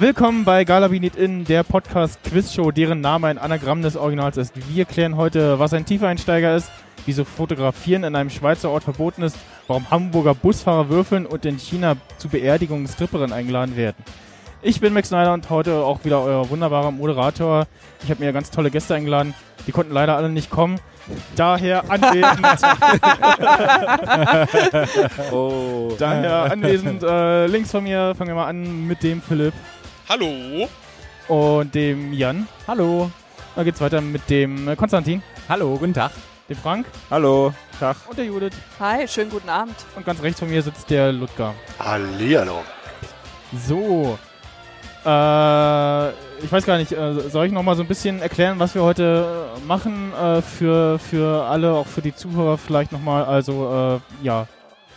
Willkommen bei Galabinit In, der Podcast-Quiz-Show, deren Name ein Anagramm des Originals ist. Wir klären heute, was ein Tiefeinsteiger ist, wieso Fotografieren in einem Schweizer Ort verboten ist, warum Hamburger Busfahrer würfeln und in China zu Beerdigungen Stripperinnen eingeladen werden. Ich bin Max Snyder und heute auch wieder euer wunderbarer Moderator. Ich habe mir ganz tolle Gäste eingeladen. Die konnten leider alle nicht kommen. Daher anwesend. Oh. Daher anwesend äh, links von mir. Fangen wir mal an mit dem Philipp Hallo. und dem Jan. Hallo. Dann geht's weiter mit dem äh, Konstantin, Hallo, guten Tag. dem Frank Hallo. Tag. und der Judith. Hi, schönen guten Abend. Und ganz rechts von mir sitzt der Ludger. Hallihallo. So. Äh, ich weiß gar nicht, äh, soll ich noch mal so ein bisschen erklären, was wir heute äh, machen äh, für, für alle, auch für die Zuhörer vielleicht noch mal. Also, äh, ja,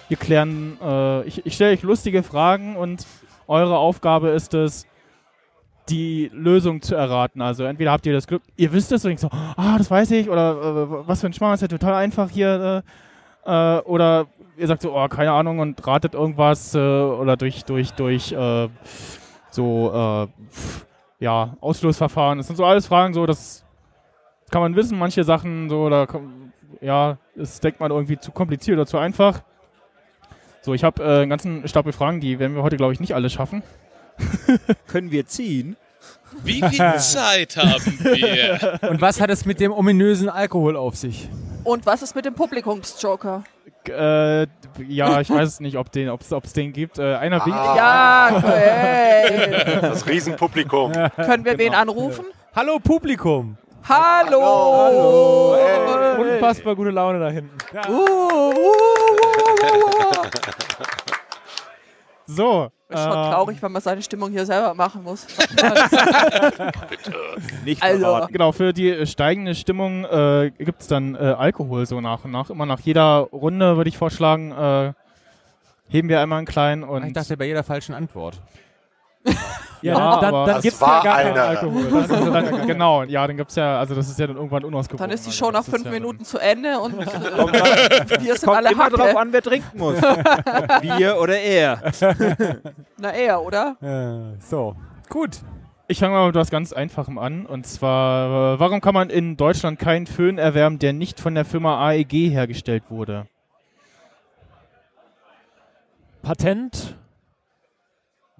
wir klären, äh, ich, ich stelle euch lustige Fragen und eure Aufgabe ist es, die Lösung zu erraten. Also entweder habt ihr das Glück, ihr wisst es und denkt so, ah, das weiß ich, oder äh, was für ein Schmarrn, ist ja total einfach hier. Äh, äh, oder ihr sagt so, oh, keine Ahnung und ratet irgendwas äh, oder durch, durch, durch äh, so, äh, ja, Ausschlussverfahren. Das sind so alles Fragen, so, das kann man wissen, manche Sachen, so, da, ja, das denkt man irgendwie zu kompliziert oder zu einfach. So, ich habe einen ganzen Stapel Fragen, die werden wir heute, glaube ich, nicht alle schaffen. Können wir ziehen? Wie viel Zeit haben wir? Und was hat es mit dem ominösen Alkohol auf sich? Und was ist mit dem Publikumsjoker? Äh, ja, ich weiß nicht, ob den, ob's, ob's den gibt. Äh, einer winkt. Ja, hey. Das Riesenpublikum. Können wir wen anrufen? Hallo Publikum. Hallo! Unfassbar gute Laune da hinten. Uh, uh, uh, uh. So. Ist schon äh, traurig, wenn man seine Stimmung hier selber machen muss. Nicht Also- verraten. Genau, für die äh, steigende Stimmung äh, gibt es dann äh, Alkohol so nach und nach. Immer nach jeder Runde würde ich vorschlagen, äh, heben wir einmal einen kleinen und Ich dachte bei jeder falschen Antwort. Ja, dann, dann, dann Das gibt's war ja gar keinen eine. Alkohol. also dann, genau, ja, dann gibt's ja, also das ist ja dann irgendwann unausgewogen. Dann ist die Show nach fünf ja Minuten zu Ende und äh, Kommt, wir sind kommt alle immer drauf an, wer trinken muss. Ob wir oder er. Na eher, oder? Äh, so, gut. Ich fange mal mit was ganz Einfachem an. Und zwar, äh, warum kann man in Deutschland keinen Föhn erwerben, der nicht von der Firma AEG hergestellt wurde? Patent.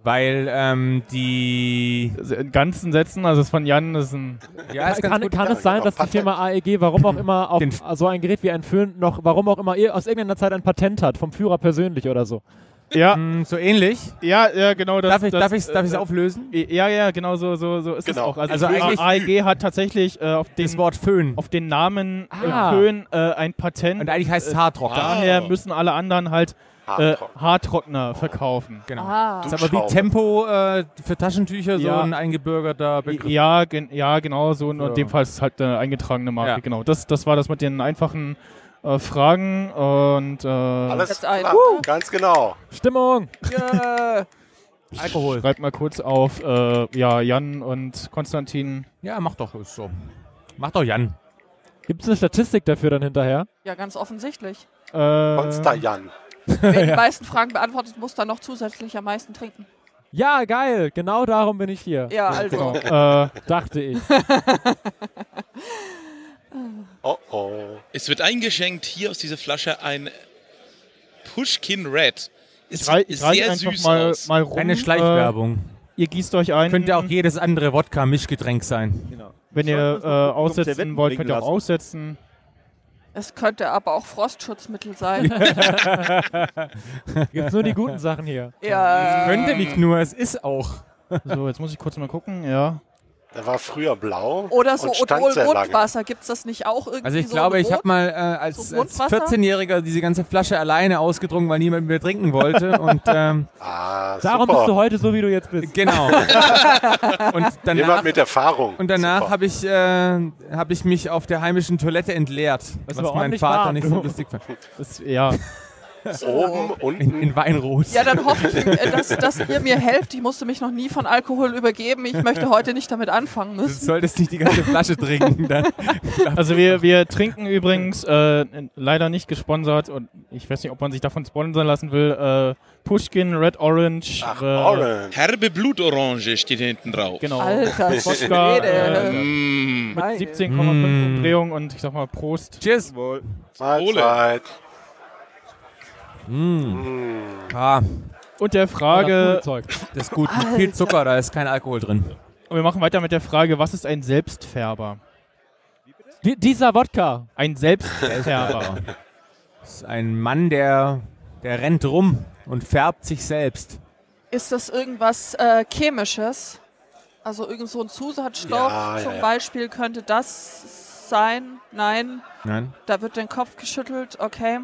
Weil ähm, die. Also In ganzen Sätzen, also das von Jan, das ist ein. Ja, ist kann kann es sein, dass die. Firma AEG, warum auch immer, auf Den- so ein Gerät wie ein Föhn noch, warum auch immer, ihr aus irgendeiner Zeit ein Patent hat, vom Führer persönlich oder so? Ja, Mm, so ähnlich. ja, ja, genau das. Darf ich das, darf ich's, darf ich's äh, auflösen? Ja, ja, genau so, so, so ist Genau. es auch. Also, Also AEG hat tatsächlich äh, auf, Das den, Wort Föhn. auf den Namen Ah. äh, Föhn äh, ein Patent. Und eigentlich heißt es äh, Haartrockner. Daher Wow. müssen alle anderen halt äh, Haartrocken. Haartrockner verkaufen. Genau. Ah. Das ist aber wie. Tempo äh, für Taschentücher, so Ja. ein eingebürgerter Begriff. Ja, gen ja, genau so. Und So. in dem Fall ist es halt eine eingetragene Marke. Ja. Genau. Das, das war das mit den einfachen äh, Fragen. Und äh, Alles klar, Uh. ganz genau. Stimmung! Yeah. Alkohol. schreibt mal kurz auf äh, ja, Jan und Konstantin. Ja, mach doch ist so. Mach doch Jan. Gibt es eine Statistik dafür dann hinterher? Ja, ganz offensichtlich. Äh, Monster Jan. Wer die meisten Fragen beantwortet, muss dann noch zusätzlich am meisten trinken. Ja, geil! Genau darum bin ich hier. Ja, also. Genau. Äh, Dachte ich. Oh oh. Es wird eingeschenkt hier aus dieser Flasche ein Pushkin Red. ich Es rei sieht ich reiche sehr einfach süß mal, aus. mal rum. Keine Schleichwerbung. Äh, ihr gießt euch ein. Könnte auch jedes andere Wodka-Mischgetränk sein. Genau. Wenn ihr wir äh, noch aussetzen Servietten wollt, könnt ihr auch lassen. aussetzen. Es könnte aber auch Frostschutzmittel sein. Gibt's nur die guten Sachen hier. ja. Könnte nicht nur, es ist auch. So, jetzt muss ich kurz mal gucken. Ja. Der war früher blau. Oder so und stand sehr. Gibt es das nicht auch irgendwie? Also ich so glaube, ich habe mal äh, als, So als Grundwasser? 14-Jähriger diese ganze Flasche alleine ausgetrunken, weil niemand mehr trinken wollte. Und ähm, Ah, Darum bist du heute so, wie du jetzt bist. genau. und danach, Jemand mit Erfahrung. und danach habe ich, äh, hab ich mich auf der heimischen Toilette entleert. Was war mein Vater warm, nicht so lustig fand. Das, ja. Oben, In, unten. in Weinrot. Ja, dann hoffe ich, äh, dass, dass ihr mir helft. Ich musste mich noch nie von Alkohol übergeben. Ich möchte heute nicht damit anfangen Du müssen. solltest nicht die ganze Flasche trinken. Dann. Also wir, wir trinken übrigens äh, leider nicht gesponsert und ich weiß nicht, ob man sich davon sponsern lassen will. Äh, Pushkin, Red Orange. Ach, äh, Orange. Herbe Blutorange steht hinten drauf. Genau. Alter, Wodka, äh, Mm. mit Meine. 17,5 Mm. Umdrehung und ich sag mal Prost. Cheers. Wohl. Mahlzeit. Ah, Und der Frage, das ist gut. Mit viel Zucker, da ist kein Alkohol drin. und wir machen weiter mit der Frage, was ist ein Selbstfärber? Die, dieser Wodka. Ein Selbstfärber. Das ist ein Mann, der, der rennt rum und färbt sich selbst. Ist das irgendwas äh, Chemisches? Also irgend so ein Zusatzstoff Ja, ja, zum ja. Beispiel könnte das sein? Nein, Nein? da wird den Kopf geschüttelt. Okay.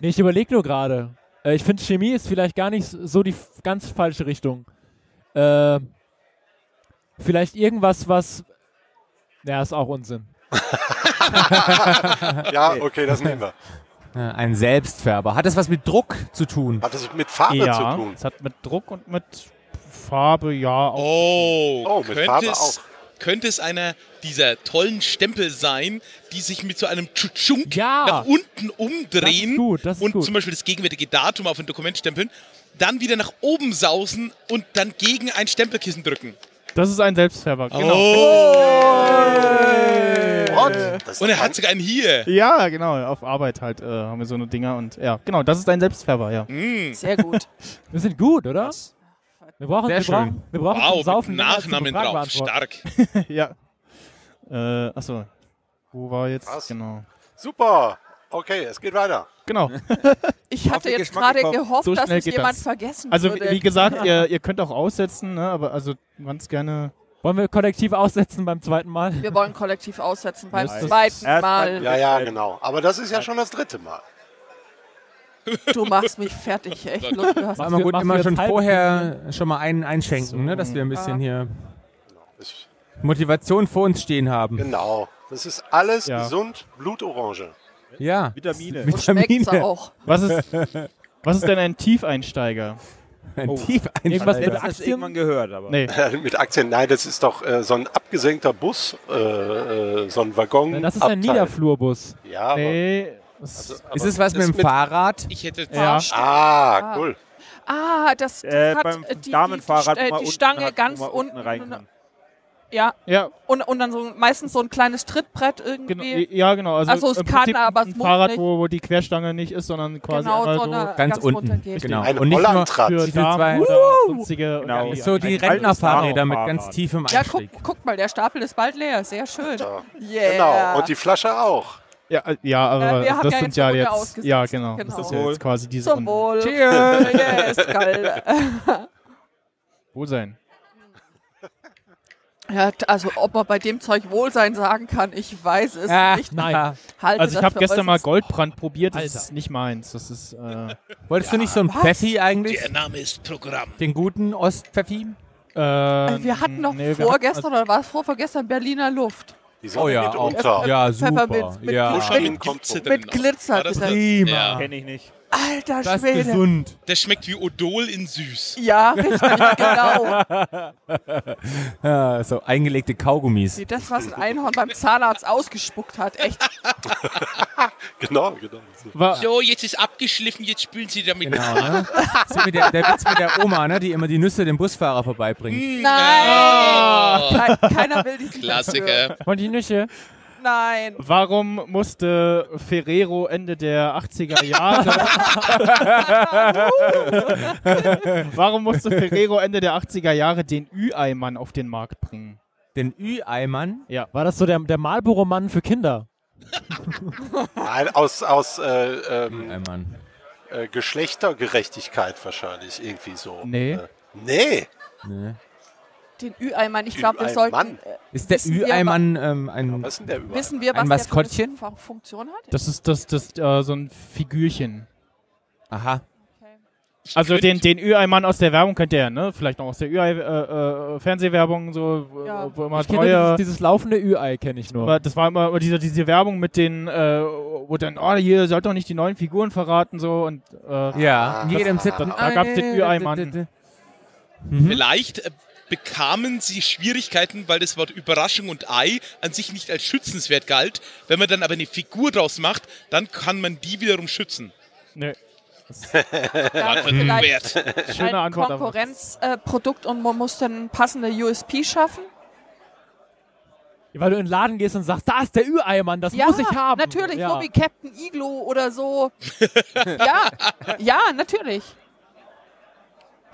Nee, ich überlege nur gerade. Äh, ich finde, Chemie ist vielleicht gar nicht so die ganz falsche Richtung. Äh, vielleicht irgendwas, was. Ja, ist auch Unsinn. Ja, okay, das nehmen wir. Ja, Ein Selbstfärber. Hat das was mit Druck zu tun? Hat das mit Farbe zu ja, tun? es hat mit Druck und mit Farbe, ja. Auch. Oh, Oh, mit Farbe es, könnte es einer dieser tollen Stempel sein, die sich mit so einem Tschutschunk Ja. nach unten Das umdrehen ist gut, das ist und gut. zum Beispiel das gegenwärtige Datum auf ein Dokument stempeln, dann wieder nach oben sausen und dann gegen ein Stempelkissen drücken. Das ist ein Selbstfärber, genau. What? Das Und er hat sogar einen hier. Ja, genau, auf Arbeit halt äh, haben wir so eine Dinger und ja, genau, das ist ein Selbstfärber, ja. Mm. Sehr gut. Wir sind gut, oder? Wir brauchen, Sehr wir brauchen, wir brauchen Wow, Saufen Nachnamen drauf. Stark. ja. Äh, achso. Wo war jetzt? Was? Genau. super. Okay, es geht weiter. Genau. Ich hatte jetzt Geschmack gerade gekommen. gehofft, So dass es jemand das. vergessen Also würde. wie, wie gesagt, ihr, ihr könnt auch aussetzen, ne, aber also ganz gerne. Wollen wir kollektiv aussetzen beim zweiten Mal? Wir wollen kollektiv aussetzen beim ist- zweiten Mal. Ja, ja, genau. Aber das ist ja schon das dritte Mal. Du machst mich fertig, echt. Du hast War immer gut, immer schon vorher schon mal einen einschenken, ne, dass wir ein bisschen hier Das, Motivation vor uns stehen haben. genau. Das ist alles Ja. gesund, Blutorange. Ja. Vitamine. so schmeckt's Vitamine. auch. Was ist, was ist denn ein Tiefeinsteiger? Ein Oh. Tiefeinsteiger. Irgendwas mit Aktien? irgendwann gehört, aber. Nee. Mit Aktien, nein, das ist doch äh, so ein abgesenkter Bus, äh, äh, so ein Waggon. Das ist ein. Niederflurbus. Ja, aber, Nee. Das, also, Ist es was mit dem Fahrrad? Ich hätte ja. Ah, cool. Ah, das, das Äh, hat beim äh, die, Damenfahrrad die, die, die unten Stange hat, ganz unten. rein kann. ja, Ja, und, und dann so meistens so ein kleines Trittbrett genau, irgendwie. ja, genau. Also, Also es im kann, Prinzip aber ein es muss Fahrrad, nicht. wo, wo die Querstange nicht ist, sondern quasi genau, so Ganz ganz unten. runtergeht. Genau. Ein Und nicht nur für diese zwei- Damen oder sonstige. Genau. irgendwie so die Ein Rentnerfahrräder mit ganz tiefem Ja, guck, Einstieg. guck mal, der Stapel ist bald leer. Sehr schön. Ja. Yeah. Genau. Und die Flasche auch. Ja, äh, ja, aber Äh, wir haben das ja sind ja jetzt. ausgesetzt. Ja, genau. Genau. Das ist ja jetzt quasi diese Zum. Wohl. Cheers. yes, geil. Wohlsein. Ja, also, ob man bei dem Zeug Wohlsein sagen kann, ich weiß es Ah, nicht. nein. Halte Also ich habe gestern mal Goldbrand probiert, das Alter. ist nicht meins. Das ist äh, Wolltest du nicht so ein Was? Pfeffi eigentlich? Der Name ist Programm. Den guten Ostpfeffi? äh, Wir hatten noch nee, vorgestern oder war es vorvorgestern Berliner Luft. Die sind Oh ja, mit auch. unter. Ja, super. Mit Ja. Glitzer. Mit Mit auch. Glitzer drin. Prima. Ja. Kenn ich nicht. Alter Das ist Schwede. gesund. Das schmeckt wie Odol in süß. Ja, richtig, genau. Ja, so eingelegte Kaugummis. Wie das, was ein Einhorn beim Zahnarzt ausgespuckt hat. Echt. Genau, genau. war, So, jetzt ist abgeschliffen, jetzt spülen Sie damit. Genau, ne? So mit der, der Witz mit der Oma, ne? die immer die Nüsse dem Busfahrer vorbeibringt. Nein! Ke- Keiner will diesen Klassiker. Und die Nüche? Nein. warum musste Ferrero Ende der 80er Jahre Warum musste Ferrero Ende der 80er Jahre den Ü-Eimann auf den Markt bringen? Den Ü-Eimann. War das so der, der Marlboro-Mann für Kinder? Nein, aus, aus äh, ähm, äh, Geschlechtergerechtigkeit wahrscheinlich irgendwie so. Nee. Äh, nee. Ne. Den Ü-Eimann. Ich glaube, wir sollten. Äh, Ist der Ü-Eimann ähm, ein. Der überall? wissen wir, was Ein der für Maskottchen? eine Fun- Funktion hat? Das ist das, das äh, so ein Figürchen. Aha. Okay. Also den, den Ü-Ei-Mann aus der Werbung kennt ihr ja, ne? Vielleicht noch aus der Ü-Ei-Fernsehwerbung, so, wo- Ja. wo immer Ich kenne treue... dieses, dieses laufende Ü-Ei, kenne ich nur. Aber das war immer diese, diese Werbung mit den, äh, wo dann, oh, hier sollt doch nicht die neuen Figuren verraten, so und äh, Ja, in jedem Set. da- da gab's den Ü-Ei-Mann. Mhm. Vielleicht äh, bekamen sie Schwierigkeiten, weil das Wort Überraschung und Ei an sich nicht als schützenswert galt. Wenn man dann aber eine Figur draus macht, dann kann man die wiederum schützen. ne, Ja, War vielleicht wert. schöne ein Antwort. Konkurrenzprodukt und man muss dann passende USP schaffen. Weil du in den Laden gehst und sagst, da ist der Ü-Ei-Mann, das ja, muss ich haben. natürlich, ja. so wie Captain Iglo oder so. ja, ja, natürlich.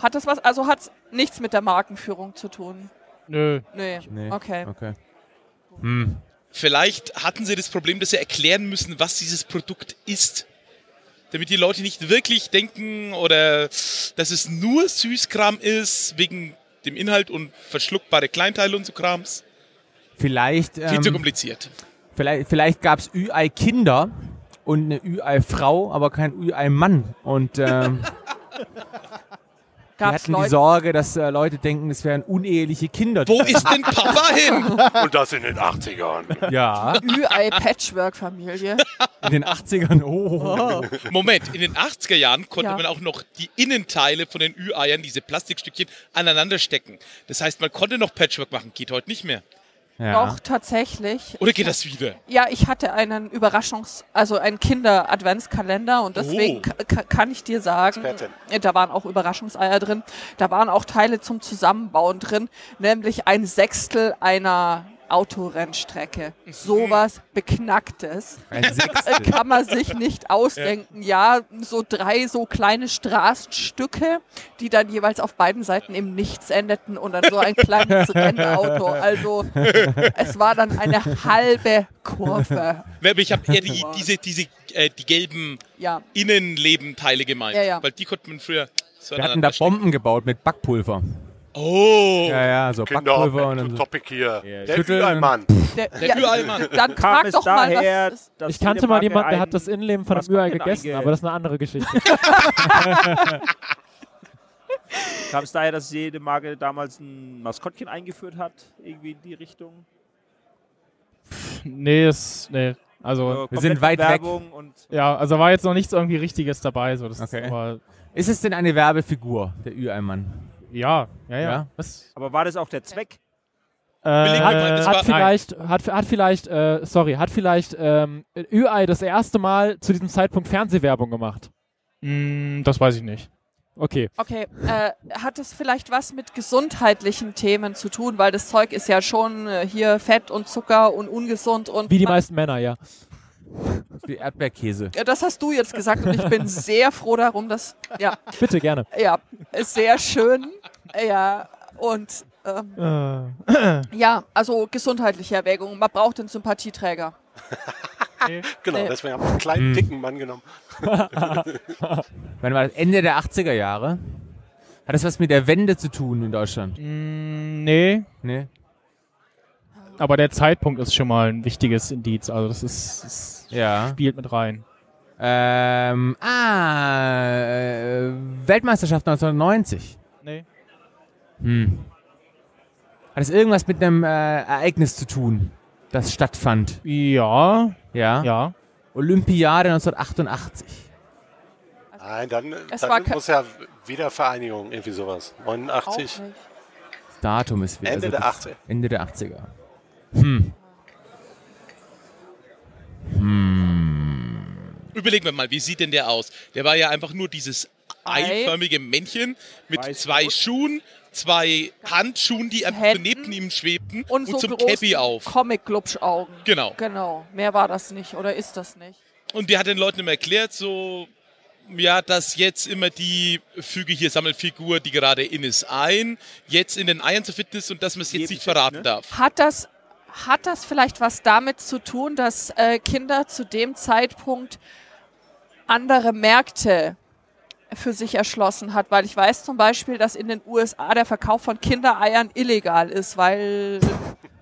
Hat das was, also hat nichts mit der Markenführung zu tun? Nö. Nee. Nee. Okay. Okay. Hm. Vielleicht hatten sie das Problem, dass sie erklären müssen, was dieses Produkt ist. Damit die Leute nicht wirklich denken oder dass es nur Süßkram ist, wegen dem Inhalt und verschluckbare Kleinteile und so Krams. Vielleicht, Viel zu ähm, kompliziert. vielleicht, vielleicht gab es Ü-Ei-Kinder und eine Ü-Ei-Frau, aber kein Ü-Ei-Mann. Und ähm, die Gab's hatten die Leute, Sorge, dass äh, Leute denken, es wären uneheliche Kinder. Wo ist denn Papa hin? Und das in den 80ern. Ja, Ü-Ei-Patchwork-Familie. in den 80ern. Oh. Moment, in den 80er Jahren konnte Ja. man auch noch die Innenteile von den Ü-Eiern, diese Plastikstückchen, aneinander stecken. Das heißt, man konnte noch Patchwork machen, geht heute nicht mehr. Ja. Doch, tatsächlich. Oder geht das wieder? Ja, ich hatte einen Überraschungs-, also einen Kinder-Adventskalender und deswegen Oh. ka- ka- kann ich dir sagen, Expertin. da waren auch Überraschungseier drin, da waren auch Teile zum Zusammenbauen drin, nämlich ein Sechstel einer Autorennstrecke. Sowas Beknacktes. Kann man sich nicht ausdenken. Ja. so drei so kleine Straßenstücke, die dann jeweils auf beiden Seiten im Nichts endeten und dann so ein kleines Rennauto. Also es war dann eine halbe Kurve. Aber Ich habe eher die, diese, diese, äh, die gelben Ja, Innenlebenteile gemeint. Ja, ja. Weil die konnte man früher so Wir hatten da. Bomben gebaut mit Backpulver. Oh! Ja, ja, so Kinder, Backpulver und dann so. topic hier. Ja, Der. Ü-Ei-Mann. der, Der Ü-Ei-Mann. Dann Kam frag es doch mal, daher, was ist. dass Ich kannte mal jemanden, der hat das Innenleben von einem Ü-Ei gegessen, aber das ist eine andere Geschichte. Kam es daher, dass jede Marke damals ein Maskottchen eingeführt hat? Irgendwie in die Richtung? Nee, ist, nee. Also, wir sind weit weg. Werbung Und ja, also war jetzt noch nichts irgendwie Richtiges dabei. So, das Okay. ist aber, Ist es denn eine Werbefigur, der Ü-Ei-Mann? Ja, ja, ja. Ja? Was? aber war das auch der Zweck? Äh, das war- hat vielleicht, hat, hat vielleicht, äh, sorry, hat vielleicht ähm, Ü-Ei das erste Mal zu diesem Zeitpunkt Fernsehwerbung gemacht. mh, das weiß ich nicht. Okay. Okay, äh, hat es vielleicht was mit gesundheitlichen Themen zu tun, weil das Zeug ist ja schon äh, hier Fett und Zucker und ungesund und Wie die meisten Männer, ja. Wie Erdbeerkäse. Ja, das hast du jetzt gesagt und ich bin sehr froh darum, dass ja, Bitte, gerne. ja, ist sehr schön. Ja, und ähm, ja, also gesundheitliche Erwägungen. Man braucht einen Sympathieträger. Genau, Nee. deswegen haben wir einen kleinen, Hm. dicken Mann genommen. Wann war das? Ende der 80er Jahre? Hat das was mit der Wende zu tun in Deutschland? Mm, nee, Nee? Aber der Zeitpunkt ist schon mal ein wichtiges Indiz. Also das ist, das Ja. spielt mit rein. Ähm, ah, äh, Weltmeisterschaft 1990. Nee. Hm. Hat es irgendwas mit einem äh, Ereignis zu tun, das stattfand? Ja, Ja? ja. Olympiade 1988. Also Nein, dann, dann muss ja Wiedervereinigung, irgendwie sowas. Auch 89, nicht. Das Datum ist wieder. Ende der das- 80er. Ende der 80er. Hm. Hm. Überlegen wir mal, wie sieht denn der aus? Der war ja einfach nur dieses Ei. eiförmige Männchen mit Weiß zwei rot. Schuhen, zwei Handschuhen, die einfach so Händen. neben ihm schwebten Und, und, so zum Cappy auf. Comic-Glubschaugen. Genau. Genau. Mehr war das nicht oder ist das nicht? Und der hat den Leuten immer erklärt, so, ja, dass jetzt immer die füge hier Sammelfigur, die gerade in ist, ein, jetzt in den Eiern zu finden ist und dass man es jetzt Jedem nicht verraten ne? darf. Hat das, hat das vielleicht was damit zu tun, dass äh, Kinder zu dem Zeitpunkt andere Märkte für sich erschlossen hat? Weil ich weiß zum Beispiel, dass in den USA der Verkauf von Kindereiern illegal ist, weil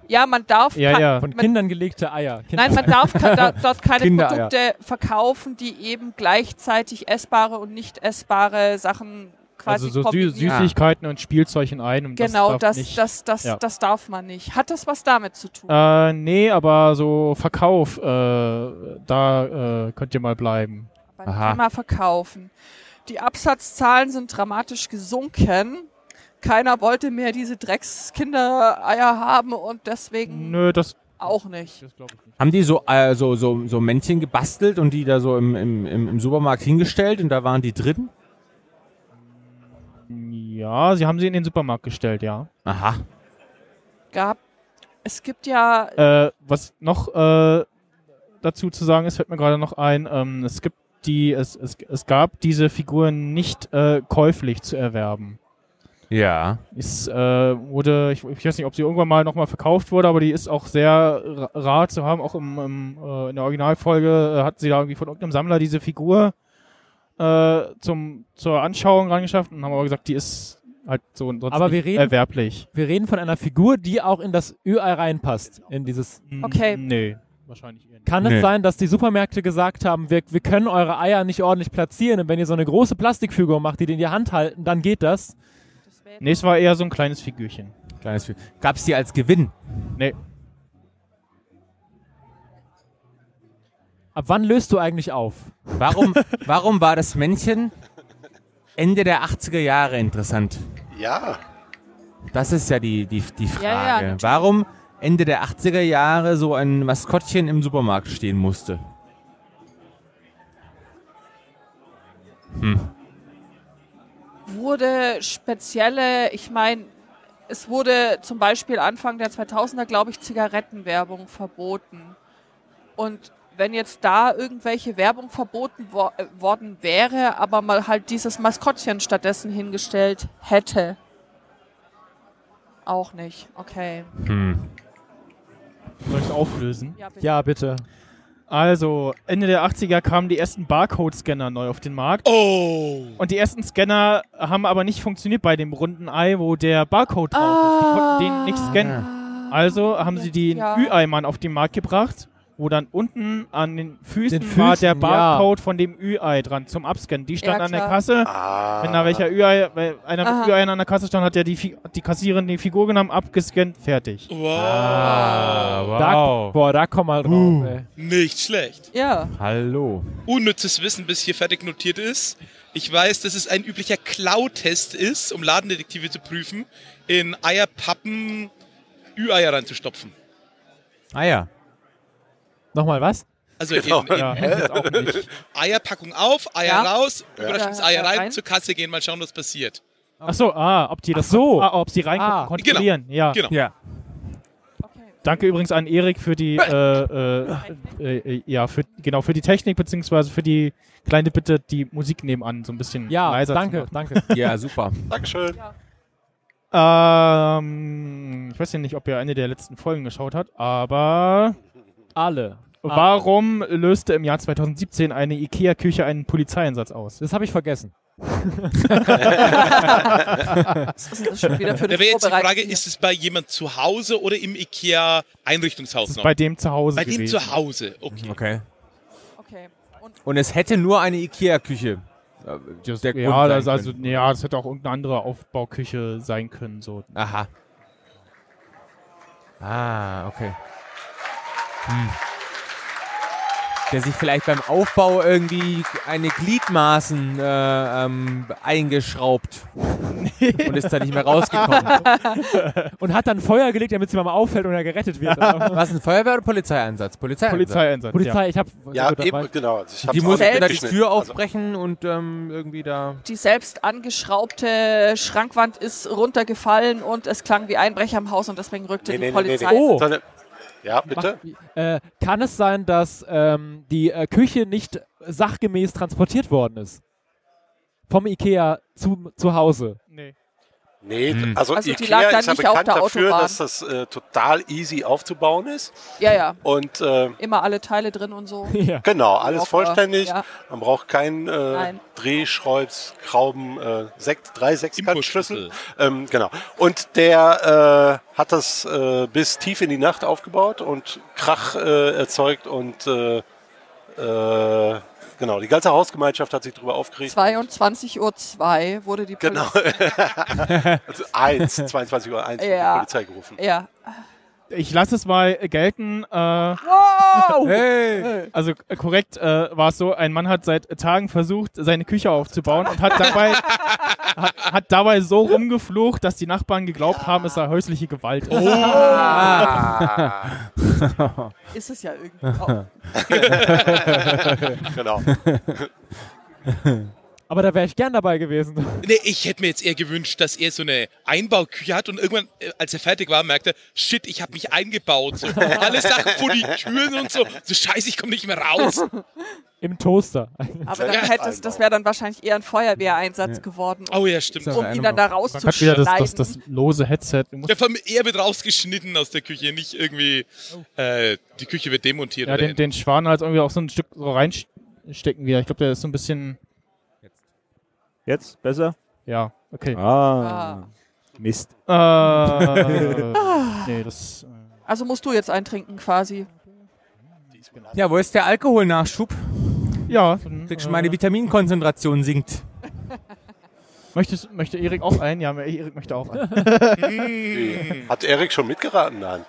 Ja, man darf Ja, ja. Von man, Kindern gelegte Eier. Kinder Nein, man darf da, dort keine. Produkte verkaufen, die eben gleichzeitig essbare und nicht essbare Sachen quasi Also so Sü. Süßigkeiten und Spielzeug in einem. Genau, darf das, nicht. das, das, ja. das darf man nicht. Hat das was damit zu tun? Äh, nee, aber so Verkauf, äh, da äh, könnt ihr mal bleiben. Beim Aha. Thema Verkaufen. Die Absatzzahlen sind dramatisch gesunken. Keiner wollte mehr diese Dreckskindereier haben und deswegen Nö, das, auch nicht. das nicht. Haben die so, äh, so, so, so Männchen gebastelt und die da so im, im, im, im Supermarkt hingestellt und da waren die drin? Ja, sie haben sie in den Supermarkt gestellt, ja. Aha. Gab, es gibt ja, Äh, was noch äh, dazu zu sagen ist, fällt mir gerade noch ein, ähm, es gibt die, es, es, es gab diese Figuren nicht äh, käuflich zu erwerben. Ja. Es äh, wurde, ich, ich weiß nicht, ob sie irgendwann mal nochmal verkauft wurde, aber die ist auch sehr ra- rar zu haben. Auch im, im, äh, in der Originalfolge äh, hat sie da irgendwie von irgendeinem Sammler diese Figur äh, zum, zur Anschauung rangeschafft und haben aber gesagt, die ist halt so sonst Aber wir reden- erwerblich. Wir reden von einer Figur, die auch in das Ü-Ei reinpasst. In dieses. Okay. Nee, wahrscheinlich eher nicht. Kann Nee. es sein, dass die Supermärkte gesagt haben, wir, wir können eure Eier nicht ordentlich platzieren und wenn ihr so eine große Plastikfigur macht, die die in die Hand halten, dann geht das? Nee, es war eher so ein kleines Figürchen. Kleines Gab es die als Gewinn? Nee. Ab wann löst du eigentlich auf? Warum, warum war das Männchen Ende der 80er Jahre interessant? Ja, Das ist ja die, die, die Frage. Ja, ja. Warum Ende der 80er Jahre so ein Maskottchen im Supermarkt stehen musste? wurde spezielle, ich meine, es wurde zum Beispiel Anfang der 2000er, glaube ich, Zigarettenwerbung verboten. Und wenn jetzt da irgendwelche Werbung verboten wo äh, worden wäre, aber mal halt dieses Maskottchen stattdessen hingestellt hätte. Auch nicht. Okay. Hm. Soll ich auflösen? Ja, bitte. Ja, bitte. Also, Ende der 80er kamen die ersten Barcode-Scanner neu auf den Markt. Oh. Und die ersten Scanner haben aber nicht funktioniert bei dem runden Ei, wo der Barcode drauf ist. Die konnten den nicht scannen. Also haben sie den Ja. Ü-Ei-Mann auf den Markt gebracht, wo dann unten an den Füßen, Den war Füßen, der ja. Barcode von dem Ü-Ei dran zum Abscannen. Die stand Ja, an der. Kasse. ah, Wenn da welcher Ü-Ei, weil einer Ü-Ei an der Kasse stand, hat ja die, die Kassiererin die Figur genommen, abgescannt, fertig. Wow. Ah, Da, wow. boah, da komm mal drauf, Uh. ey. Nicht schlecht. Ja. Hallo. Unnützes Wissen, bis hier fertig notiert ist. Ich weiß, dass es ein üblicher Klau-Test ist, um Ladendetektive zu prüfen, in Eierpappen Ü-Eier reinzustopfen. Ah ja. Nochmal was? Also Genau. in Ja, nicht. Eierpackung auf, Eier Ja. raus, Ja. Überraschungseier Ja, ja, rein, rein. zur Kasse gehen, mal schauen, was passiert. Ach so, ah, ob die Ach das so. ah, ob sie reingucken, Ah. kontrollieren. Ja. Genau. Ja. Okay. Danke übrigens an Erik für die äh, äh, äh, äh, ja für genau für die Technik beziehungsweise für die kleine Bitte die Musik nebenan so ein bisschen Ja, leiser danke, zu machen. danke. Ja, super. Dankeschön. Ähm, ich weiß ja nicht, ob ihr eine der letzten Folgen geschaut habt, aber Alle. Ah, warum löste im Jahr 2017 eine IKEA-Küche einen Polizeieinsatz aus? Das habe ich vergessen. Das ist schon wieder für Da wäre jetzt die Frage, ist es bei jemand zu Hause oder im IKEA-Einrichtungshaus Das ist noch? bei dem zu Hause Bei dem gewesen. zu Hause, okay. Okay. Okay. Und Und es hätte nur eine Ikea-Küche. äh, Das, der Grund ja, das, sein also, können. ja, das hätte auch irgendeine andere Aufbauküche sein können. So. Aha. Ah, okay. Hm. Der sich vielleicht beim Aufbau irgendwie eine Gliedmaßen äh, ähm, eingeschraubt und ist da nicht mehr rausgekommen. Und hat dann Feuer gelegt, damit sie mal auffällt und er gerettet wird. Was ein Feuerwehr- oder Polizeieinsatz? Polizeieinsatz. Polizeieinsatz. Polizei, ich habe. Ja, eben, genau. Also Die nicht da die. Tür Also, aufbrechen und ähm, irgendwie da. die selbst angeschraubte Schrankwand ist runtergefallen und es klang wie Einbrecher im Haus und deswegen rückte Nee, die nee, nee, nee, Polizei. nee. Oh. Sondern- Ja, bitte? Äh, kann es sein, dass ähm, die äh, Küche nicht sachgemäß transportiert worden ist? Vom Ikea zu, zu Hause. Nee. Nee, Hm. also, Also Ikea lag dann ist ja nicht auf bekannt der dafür, Autobahn. dass das äh, total easy aufzubauen ist. Ja, ja. Und äh, Immer alle Teile drin und so. ja. genau, alles Locker, vollständig. ja. Man braucht keinen äh, Nein. Dreh, Schrauben, Schrauben, äh, sechs, drei Sechskantschlüssel. Ähm, genau. Und der äh, hat das äh, bis tief in die Nacht aufgebaut und Krach äh, erzeugt und äh, äh, genau, die ganze Hausgemeinschaft hat sich darüber aufgeregt. 22.02 Uhr wurde die Genau. Polizei. also 1, 22 Uhr 1 Ja. die Polizei gerufen. Ja. Ich lasse es mal gelten. Äh, Wow! Hey! also äh, korrekt äh, war es so, ein Mann hat seit Tagen versucht, seine Küche aufzubauen und hat dabei, hat, hat dabei so rumgeflucht, dass die Nachbarn geglaubt haben, es sei häusliche Gewalt. Ah. Ist es ja irgendwie auch. genau. Aber da wäre ich gern dabei gewesen. Nee, ich hätte mir jetzt eher gewünscht, dass er so eine Einbauküche hat und irgendwann, äh, als er fertig war, merkte, shit, ich habe mich eingebaut. So, alle Sachen vor die Türen und so. So scheiße, ich komme nicht mehr raus. Im Toaster. Aber dann Ja. hättest, das wäre dann wahrscheinlich eher ein Feuerwehreinsatz geworden, Oh ja, stimmt. Um ihn dann da Man hat wieder das, das, das rauszuschneiden. lose Headset. Musst, Der von er wird rausgeschnitten aus der Küche, nicht irgendwie äh, die Küche wird demontiert. ja, oder den, den Schwan halt irgendwie auch so ein Stück so reinstecken wieder. Ich glaube, der ist so ein bisschen. Jetzt? Besser? Ja, okay. Ah. Mist. Äh, nee, das. Äh, Also musst du jetzt eintrinken quasi. Ja, wo ist der Alkoholnachschub? ja, Kriegst äh, meine Vitaminkonzentration sinkt. möchtest, möchte Erik auch ein? Ja, Erik möchte auch ein. Hat Erik schon mitgeraten? Nein.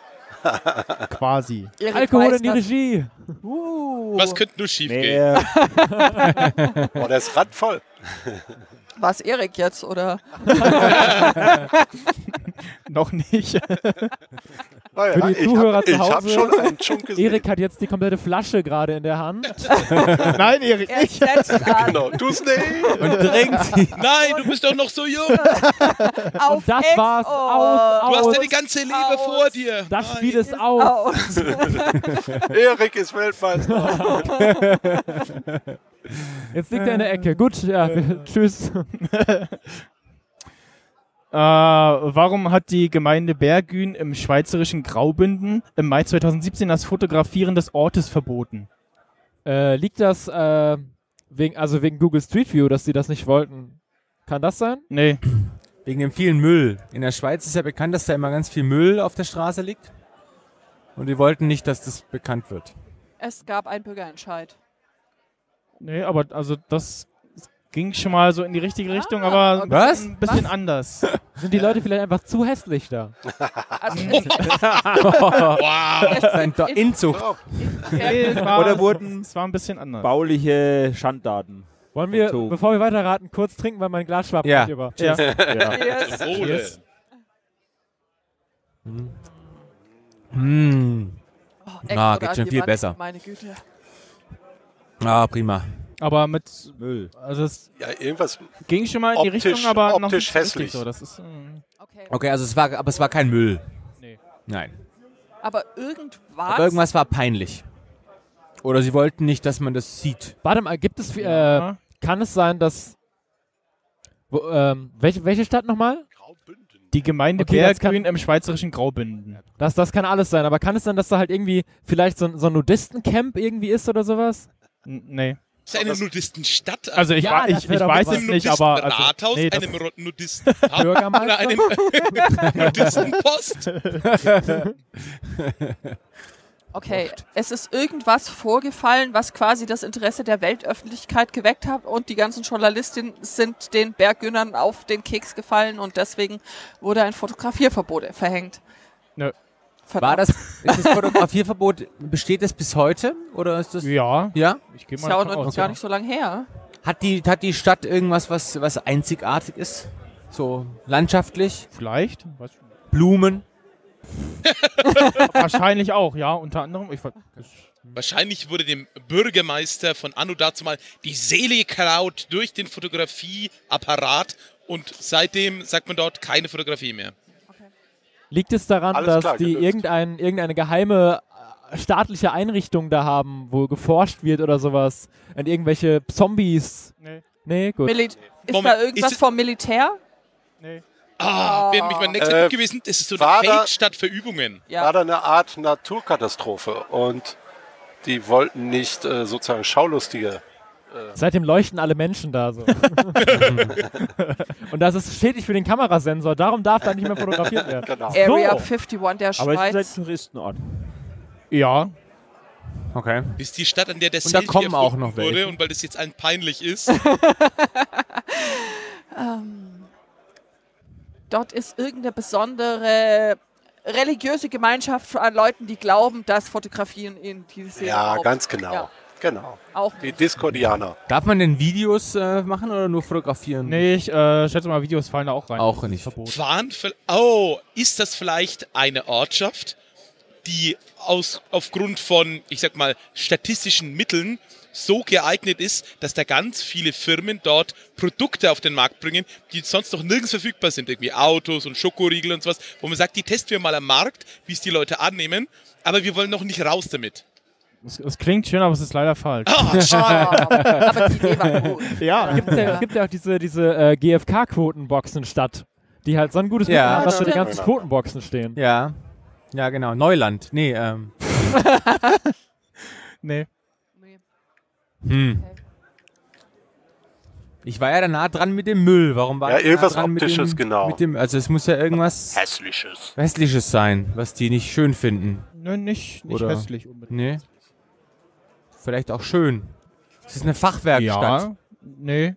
Quasi. Erik Alkohol in die. Regie. Uh, Was könnte nur schief Nee, gehen? Oh, der ist randvoll. War es Erik jetzt, oder? Noch nicht. Naja, Für die ich Zuhörer hab, zu ich hab Hause, schon einen Chunk gesehen. Erik hat jetzt die komplette Flasche gerade in der Hand. Nein, Erik, Er nicht. an. Genau, du Snake. Und trinkt sie. Nein, du bist doch noch so jung. Auf Das Ex- war's. Oh. Aus, Du hast aus. ja die ganze Liebe Aus. vor dir. Das Nein. Spiel ist aus. Aus. Erik ist Weltmeister. Jetzt liegt er in der Ecke. Gut, ja, tschüss. Äh, warum hat die Gemeinde Bergün im schweizerischen Graubünden im Mai 2017 das Fotografieren des Ortes verboten? Äh, liegt das äh, wegen, also wegen Google Street View, dass sie das nicht wollten? Kann das sein? Nee. Wegen dem vielen Müll. In der Schweiz ist ja bekannt, dass da immer ganz viel Müll auf der Straße liegt. Und die wollten nicht, dass das bekannt wird. Es gab einen Bürgerentscheid. Nee, aber also das ging schon mal so in die richtige Richtung, Ah, aber okay. Was? ein bisschen anders. Sind die Leute vielleicht einfach zu hässlich da? Also Wow. Sein Do Inzucht. Nee, es war, Oder wurden es war ein bisschen anders. bauliche Schanddaten. Wollen wir, So. bevor wir weiterraten, kurz trinken, weil mein Glas schwappt Ja. nicht über. Ja. Ja. yes. Yes. Hm. Oh, Ah, Ex- geht schon viel besser. Meine Güte. Ah, prima. Aber mit, Müll. also es Ja, irgendwas. ging schon mal in die Optisch- Richtung, aber noch optisch nicht richtig hässlich. so. Das ist, mm, Okay. Okay, also es war, aber es war kein Müll. Nee. Nein. Aber irgendwas. Aber irgendwas war peinlich. Oder sie wollten nicht, dass man das sieht. Warte mal, gibt es, äh, ja. kann es sein, dass, wo, ähm, welche, welche Stadt nochmal? die Gemeinde Okay, das Bergün im schweizerischen Graubünden. Das, das kann alles sein, aber kann es sein, dass da halt irgendwie vielleicht so, ein- so ein Nudistencamp irgendwie ist oder sowas? N nee. Ist eine Nudistenstadt. Also ich, Ja, ich, ich doch weiß es nicht, aber also, Rathaus, nee, einem Nudistenpub oder einem Nudistenpost. Okay, es ist irgendwas vorgefallen, was quasi das Interesse der Weltöffentlichkeit geweckt hat und die ganzen Journalistinnen sind den Berggünnern auf den Keks gefallen und deswegen wurde ein Fotografierverbot verhängt. Nö. Verdammt. War das, ist das Fotografierverbot, besteht es bis heute? Oder ist das, ja, ja? ich gehe ist mal ja auch noch aus, gar nicht so lange her. Hat die, hat die Stadt irgendwas, was, was einzigartig ist? So landschaftlich? Vielleicht. Nicht. Blumen? Wahrscheinlich auch, ja, unter anderem. Ich, Wahrscheinlich wurde dem Bürgermeister von Anno dazu mal die Seele geklaut durch den Fotografieapparat und seitdem sagt man dort keine Fotografie mehr. Liegt es daran, Alles dass klar, die irgendein, irgendeine geheime äh, staatliche Einrichtung da haben, wo geforscht wird oder sowas? An irgendwelche Zombies? nee, Nee, gut. Mili ist Moment, da irgendwas ist- vom Militär? nee. Ah, wäre nämlich mein nächster Äh, Tipp gewesen. Das ist so eine Feldstadt für Übungen. Ja. War da eine Art Naturkatastrophe und die wollten nicht äh, sozusagen Schaulustige. Seitdem leuchten alle Menschen da so. Und das ist schädlich für den Kamerasensor, darum darf da nicht mehr fotografiert werden. Genau. Area So. 51 der Aber es ist ein Schweiz. Touristenort. Ja, Okay. ist die Stadt, an der der Und da kommen auch noch welche. wurde und weil das jetzt allen peinlich ist. Ähm, dort ist irgendeine besondere religiöse Gemeinschaft an Leuten, die glauben, dass Fotografieren in diese Ja, auch- ganz genau. Ja, Genau. auch Die. Discordianer. Darf man denn Videos äh, machen oder nur fotografieren? nee, ich äh, schätze mal, Videos fallen da auch rein. Auch nicht. Verbot. Waren oh, ist das vielleicht eine Ortschaft, die aus, aufgrund von, ich sag mal, statistischen Mitteln so geeignet ist, dass da ganz viele Firmen dort Produkte auf den Markt bringen, die sonst noch nirgends verfügbar sind. Irgendwie Autos und Schokoriegel und sowas, wo man sagt, die testen wir mal am Markt, wie es die Leute annehmen, aber wir wollen noch nicht raus damit. Es, es klingt schön, aber es ist leider falsch. Ah, schade. Aber die Idee war gut. Ja. Gibt ja, gibt ja auch diese, diese äh, GFK-Quotenboxen statt, die halt so ein gutes Ja, haben, dass da die ganzen Quotenboxen stehen. Ja. Ja, genau. Neuland. Nee, ähm. Nee. Hm. Ich war ja da nah dran mit dem Müll. Warum war Ja, ich nah irgendwas dran mit Optisches, dem, genau. Mit dem, also es muss ja irgendwas Hässliches. Hässliches sein, was die nicht schön finden. Nö, nicht, nicht Oder- hässlich unbedingt. Nee. Vielleicht auch schön. Es ist eine Fachwerkstatt. Ja, nee.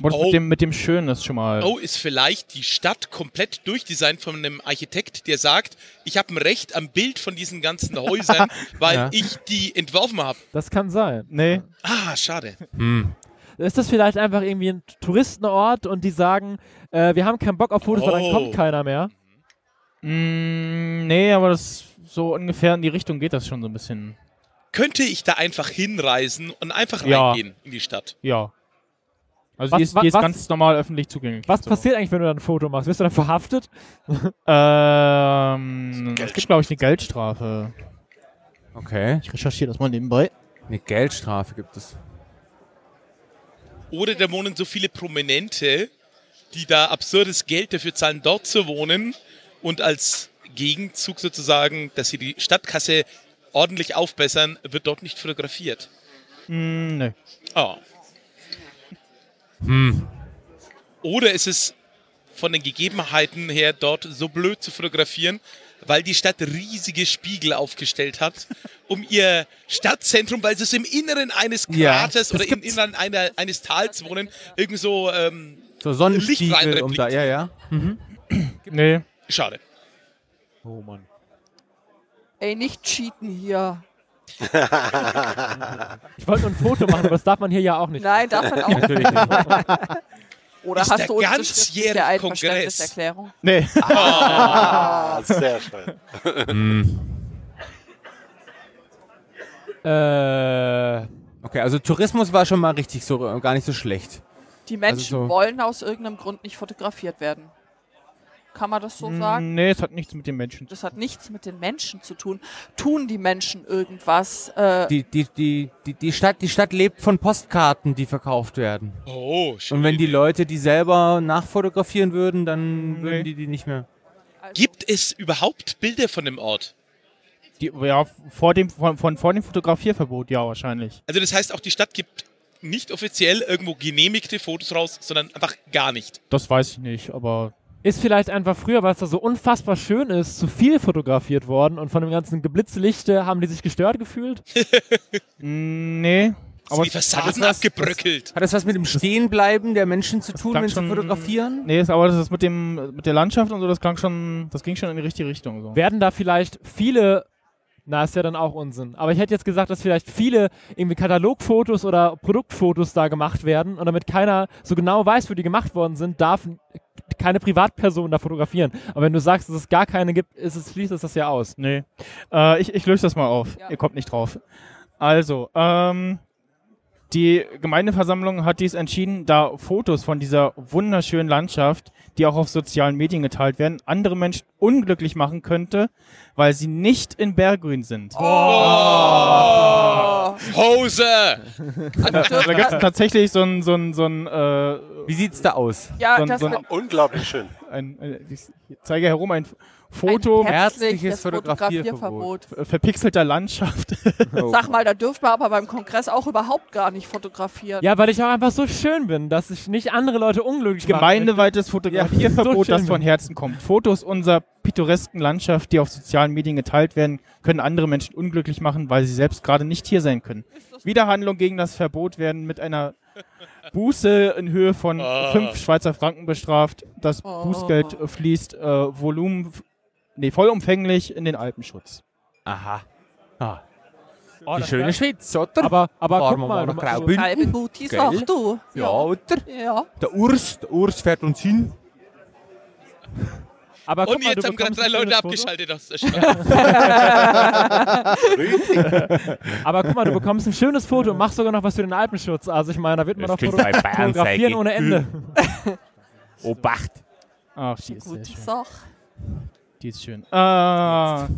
Das Oh. mit, dem, mit dem Schönen ist schon mal. Oh, ist vielleicht die Stadt komplett durchdesignt von einem Architekt, der sagt, ich habe ein Recht am Bild von diesen ganzen Häusern, weil Ja. ich die entworfen habe. Das kann sein. Nee. Ah, schade. Hm. Ist das vielleicht einfach irgendwie ein Touristenort und die sagen, äh, wir haben keinen Bock auf Fotos, weil dann Oh. kommt keiner mehr? Mm, nee, aber das so ungefähr in die Richtung geht das schon so ein bisschen. Könnte ich da einfach hinreisen und einfach Ja. reingehen in die Stadt? Ja. Also Was- die ist, wa- die ist was- ganz normal öffentlich zugänglich. Was so. passiert eigentlich, wenn du dann ein Foto machst? Wirst du dann verhaftet? Ähm, es gibt, glaube ich, eine Geldstrafe. Okay. Ich recherchiere das mal nebenbei. Eine Geldstrafe gibt es. Oder da wohnen so viele Prominente, die da absurdes Geld dafür zahlen, dort zu wohnen und als Gegenzug sozusagen, dass sie die Stadtkasse ordentlich aufbessern, wird dort nicht fotografiert. Mm, nee. Oh. Hm. Oder ist es von den Gegebenheiten her dort so blöd zu fotografieren, weil die Stadt riesige Spiegel aufgestellt hat, um ihr Stadtzentrum, weil sie es im Inneren eines Ja, Kraters das oder im. Inneren einer, eines Tals wohnen, irgendwie so ähm, So Sonnenspiegel Licht um da, ja, ja. Nee. schade. Oh Mann. Ey, nicht cheaten hier. Ich wollte nur ein Foto machen, aber das darf man hier ja auch nicht. Nein, darf man auch Natürlich nicht. Oder Ist hast der du unsere ganzjährige schriftliche Einverständniserklärung? Nee. Ah, sehr schön. Äh, Okay, also Tourismus war schon mal richtig so gar nicht so schlecht. Die Menschen so- wollen aus irgendeinem Grund nicht fotografiert werden. Kann man das so sagen? Mm, Nee, es hat nichts mit den Menschen zu Das hat nichts mit den Menschen zu tun. Tun die Menschen irgendwas? Äh, Die, die, die, die, die, Stadt, die Stadt lebt von Postkarten, die verkauft werden. Oh, schön. Und wenn die Leute die selber nachfotografieren würden, dann Nee. würden die die nicht mehr. also, Gibt es überhaupt Bilder von dem Ort? Die, ja, vor dem, von, von, vor dem Fotografierverbot, ja, wahrscheinlich. Also das heißt, auch die Stadt gibt nicht offiziell irgendwo genehmigte Fotos raus, sondern einfach gar nicht. Das weiß ich nicht, aber. Ist vielleicht einfach früher, weil es da so unfassbar schön ist, zu viel fotografiert worden und von dem ganzen Geblitzlichte haben die sich gestört gefühlt? Nee. Aber die Fassaden was- abgebröckelt. Hat das was mit dem Stehenbleiben der Menschen zu tun, wenn sie schon- fotografieren? Nee, ist, aber das ist mit dem mit der Landschaft und so, das klang schon, das ging schon in die richtige Richtung. So. Werden da vielleicht viele, na ist ja dann auch Unsinn, aber ich hätte jetzt gesagt, dass vielleicht viele irgendwie Katalogfotos oder Produktfotos da gemacht werden und damit keiner so genau weiß, wo die gemacht worden sind, darf keine Privatperson da fotografieren. Aber wenn du sagst, dass es gar keine gibt, ist es, schließt es das ja aus. Nee. Äh, ich, ich löse das mal auf. Ja. Ihr kommt nicht drauf. Also, ähm, die Gemeindeversammlung hat dies entschieden, da Fotos von dieser wunderschönen Landschaft, die auch auf sozialen Medien geteilt werden, andere Menschen unglücklich machen könnte, weil sie nicht in Berggrün sind. oh, Hose! Da gibt es tatsächlich so ein, so ein, so ein, äh, Wie sieht's da aus? ja, So ein- das so ein- Unglaublich schön. ein, ein ich zeige herum ein Foto ein herzliches Fotografierverbot. Fotografierverbot. verpixelter Landschaft. Sag mal, da dürfen wir aber beim Kongress auch überhaupt gar nicht fotografieren. Ja, weil ich auch einfach so schön bin, dass ich nicht andere Leute unglücklich mache. Gemeindeweites Fotografierverbot, so das von Herzen kommt. Fotos unserer pittoresken Landschaft, die auf sozialen Medien geteilt werden, können andere Menschen unglücklich machen, weil sie selbst gerade nicht hier sein können. Widerhandlung gegen das Verbot werden mit einer Buße in Höhe von Oh. 5 Schweizer Franken bestraft. Das Oh. Bußgeld fließt äh, Volumen, nee, vollumfänglich in den Alpenschutz. Aha. Ah, Oh, die schöne Schweiz, oder? Aber, aber Fahren guck mal, mal Graubünden. Gell? Sache, du. Ja, oder? Ja. Der Urs, der Urs fährt uns hin. aber guck Und mal, jetzt du haben gerade bekommst drei ein Leute schönes Foto. abgeschaltet aus der Stadt. Aber guck mal, du bekommst ein schönes Foto und machst sogar noch was für den Alpenschutz. Also ich meine, da wird man Das doch fotografieren ohne Ende. Obacht. Ach, die ist Gute. Sache. Die ist schön. Äh,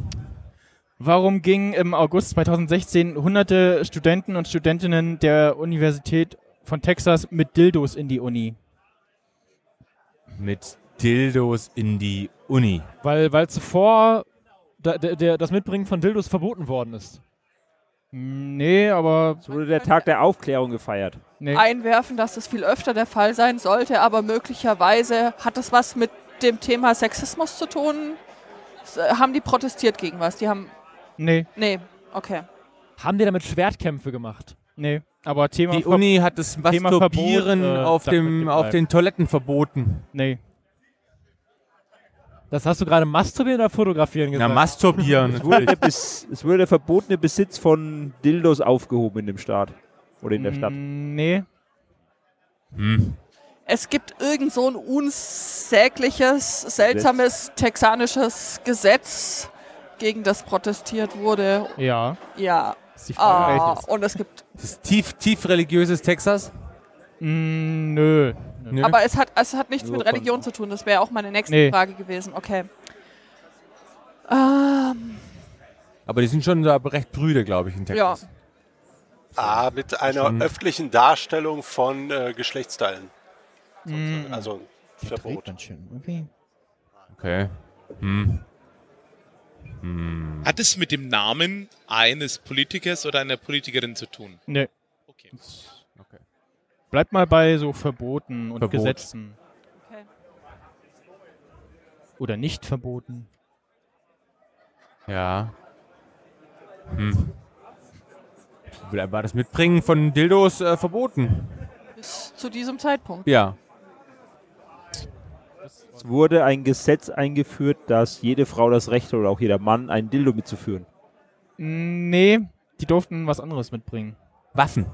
warum gingen im August 2016 hunderte Studenten und Studentinnen der Universität von Texas mit Dildos in die Uni? Mit Dildos in die Uni. Weil, weil zuvor da, der, der, das Mitbringen von Dildos verboten worden ist. Nee, aber Es wurde der Tag der Aufklärung gefeiert. nee. Einwerfen, dass das viel öfter der Fall sein sollte, aber möglicherweise hat das was mit dem Thema Sexismus zu tun. Äh, Haben die protestiert gegen was? Die haben. Nee, Nee, okay. Haben die damit Schwertkämpfe gemacht? nee. Aber Thema Die Ver- Uni hat das Thema Masturbieren Verbot, äh, auf, dem, auf den Toiletten verboten. Nee. Das hast du gerade masturbieren oder fotografieren Na, gesagt? masturbieren. Es wurde, es wurde der verbotene Besitz von Dildos aufgehoben in dem Staat. Oder in der Stadt. Mm, Nee. Hm. Es gibt irgend so ein unsägliches, seltsames texanisches Gesetz, gegen das protestiert wurde. Ja. Ja. Ah, welches? und es gibt. Das ist tief, tief religiöses Texas. Mm, nö. Nö. Aber es hat, es hat nichts Nur mit Religion zu tun. Das wäre auch meine nächste Nee. Frage gewesen. Okay. Ähm, Aber die sind schon da recht brüde, glaube ich, in ja. Texas. Ah, mit einer Schon. öffentlichen Darstellung von äh, Geschlechtsteilen. Mm, Also Verbot. Okay. Okay. Hm. Hat es mit dem Namen eines Politikers oder einer Politikerin zu tun? Nee. Okay. Bleibt mal bei so Verboten und Verbot. Gesetzen. Okay. Oder nicht verboten. Ja. Hm. Vielleicht War das Mitbringen von Dildos äh, verboten? Bis zu diesem Zeitpunkt. Ja. Wurde ein Gesetz eingeführt, dass jede Frau das Recht hat oder auch jeder Mann ein Dildo mitzuführen. Nee, die durften was anderes mitbringen. Waffen.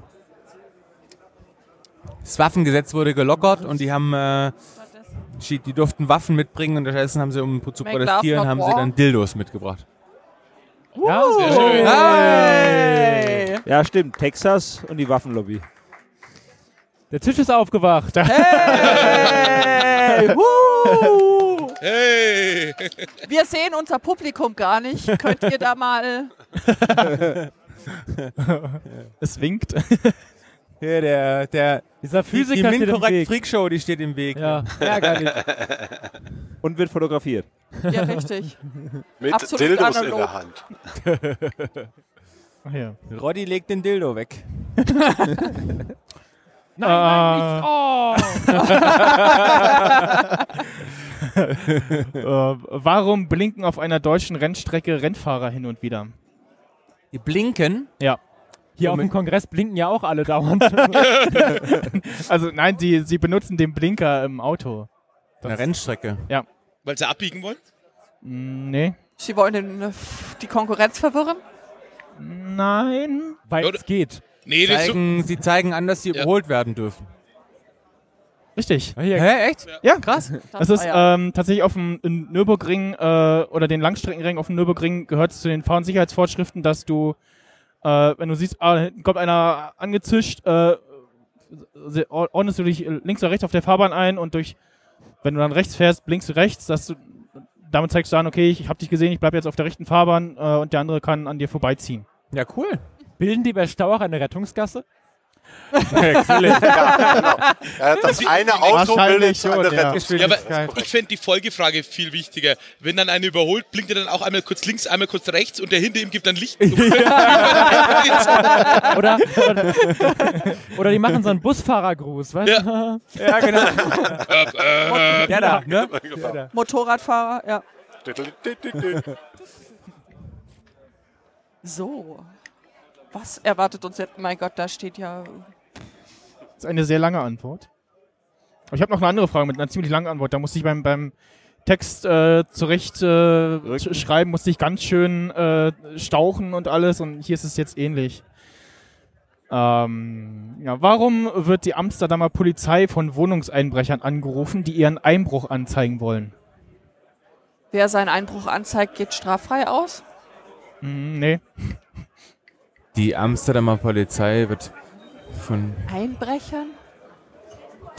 Das Waffengesetz wurde gelockert und die haben, äh, die durften Waffen mitbringen und stattdessen haben sie, um zu protestieren, haben sie dann Dildos mitgebracht. Ja, Sehr schön. Hey! Ja, stimmt. Texas und die Waffenlobby. der Tisch ist aufgewacht. Hey! Woo! Hey! Wir sehen unser Publikum gar nicht. Könnt ihr da mal. Es winkt. Hier, der, der, Dieser die, die Physiker steht im Minkorrekt Weg. Freakshow, die steht im Weg. Ja, ärgerlich. Und wird fotografiert. Ja, richtig. Mit Absolut Dildos in analog. der Hand. Ach ja. Roddy legt den Dildo weg. Nein, Ah. nein, nicht. Oh! äh, warum blinken auf einer deutschen Rennstrecke Rennfahrer hin und wieder? Die blinken. Ja. Hier auf dem Kongress blinken ja auch alle dauernd. Also nein, sie, sie benutzen den Blinker im Auto. Eine Rennstrecke. Weil sie abbiegen wollen? Mm, Nee. Sie wollen den, die Konkurrenz verwirren? Nein. Weil es geht. Nee, Zeigen, sie zeigen an, dass sie Ja. überholt werden dürfen. Richtig. Hier, Hä, echt? Ja, Krass. Das ist ja- ähm, tatsächlich auf dem in Nürburgring äh, oder den Langstreckenring auf dem Nürburgring gehört es zu den Fahr- und Sicherheitsvorschriften, dass du, äh, wenn du siehst, ah, hinten kommt einer angezischt, äh, ordnest du dich links oder rechts auf der Fahrbahn ein und durch, wenn du dann rechts fährst, blinkst du rechts, dass du, damit zeigst du an, okay, ich habe dich gesehen, ich bleibe jetzt auf der rechten Fahrbahn äh, und der andere kann an dir vorbeiziehen. Ja, cool. Bilden die bei Stauach eine Rettungsgasse? Ja, genau. Ja, das eine Auto bildet eine schon, ja. Rettung. Ja, aber ich fände die Folgefrage viel wichtiger. Wenn dann einer überholt, blinkt er dann auch einmal kurz links, einmal kurz rechts und der hinter ihm gibt dann Licht. Oder, oder, oder die machen so einen Busfahrergruß, weißt Ja. du? Ja, genau. ja, da, ne? Motorradfahrer, ja. So. Was erwartet uns jetzt? Mein Gott, da steht ja. Das ist eine sehr lange Antwort. Aber ich habe noch eine andere Frage mit einer ziemlich langen Antwort. Da musste ich beim, beim Text äh, zurecht äh, sch- schreiben, musste ich ganz schön äh, stauchen und alles. Und hier ist es jetzt ähnlich. Ähm, ja, warum wird die Amsterdamer Polizei von Wohnungseinbrechern angerufen, die ihren Einbruch anzeigen wollen? Wer seinen Einbruch anzeigt, geht straffrei aus. Hm, nee. Die Amsterdamer Polizei wird von Einbrechern?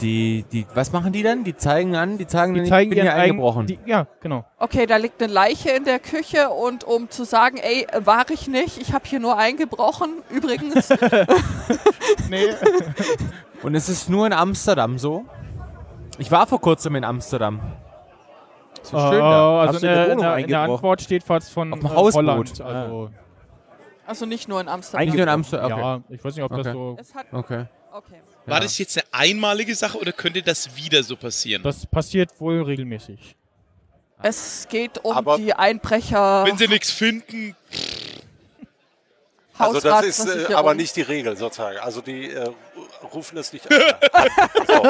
die, die, was machen die dann? Die zeigen an, die zeigen, Die zeigen ich bin hier Ein- eingebrochen. Die, ja, genau. Okay, da liegt eine Leiche in der Küche und um zu sagen, ey, war ich nicht, ich habe hier nur eingebrochen. Übrigens, Nee. Und es ist nur in Amsterdam so. Ich war vor kurzem in Amsterdam. So schön da. also Hast in du in in Wohnung der? Antwort steht fast von Auf dem äh, Hausboot. Holland. Also, also nicht nur in Amsterdam. Nicht nur in Amsterdam. Okay. Ja, ich weiß nicht, ob das Okay. so. Es hat, okay. okay. War Ja. das jetzt eine einmalige Sache oder könnte das wieder so passieren? Das passiert wohl regelmäßig. Es geht um Aber- die Einbrecher. Wenn sie nichts finden, Also das ist äh, aber nicht die Regel sozusagen. Also die äh, rufen es nicht an. so.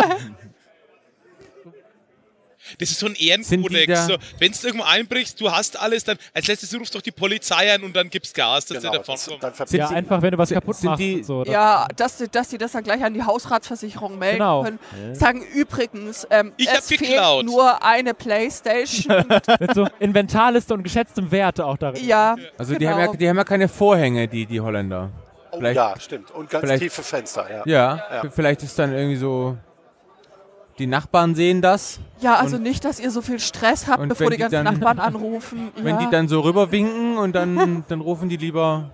Das ist so ein Sind die Ehrenkodex. So, Wenn du irgendwo einbrichst, du hast alles, dann als letztes rufst doch die Polizei an und dann gibst Gas, dass Genau, sie davon das, kommen. dann Ja, verbindet einfach, wenn du was sind- kaputt sind machst die- so. Das- Ja, dass, die- dass die das dann gleich an die Hausratsversicherung melden Genau. können. Sagen übrigens, ähm, Ich es fehlt geklaut. nur eine Playstation. Mit so Inventarliste und geschätztem Wert auch darin. ja, Also die, genau. haben ja, die haben ja keine Vorhänge, die, die Holländer. oh, vielleicht- ja, stimmt. Und ganz vielleicht- tiefe Fenster, ja. Ja, Ja. vielleicht ist dann irgendwie so, die Nachbarn sehen das. Ja, also Und- nicht, dass ihr so viel Stress habt, bevor die die ganzen dann- Nachbarn anrufen. Wenn ja. die dann so rüberwinken und dann, dann rufen die lieber.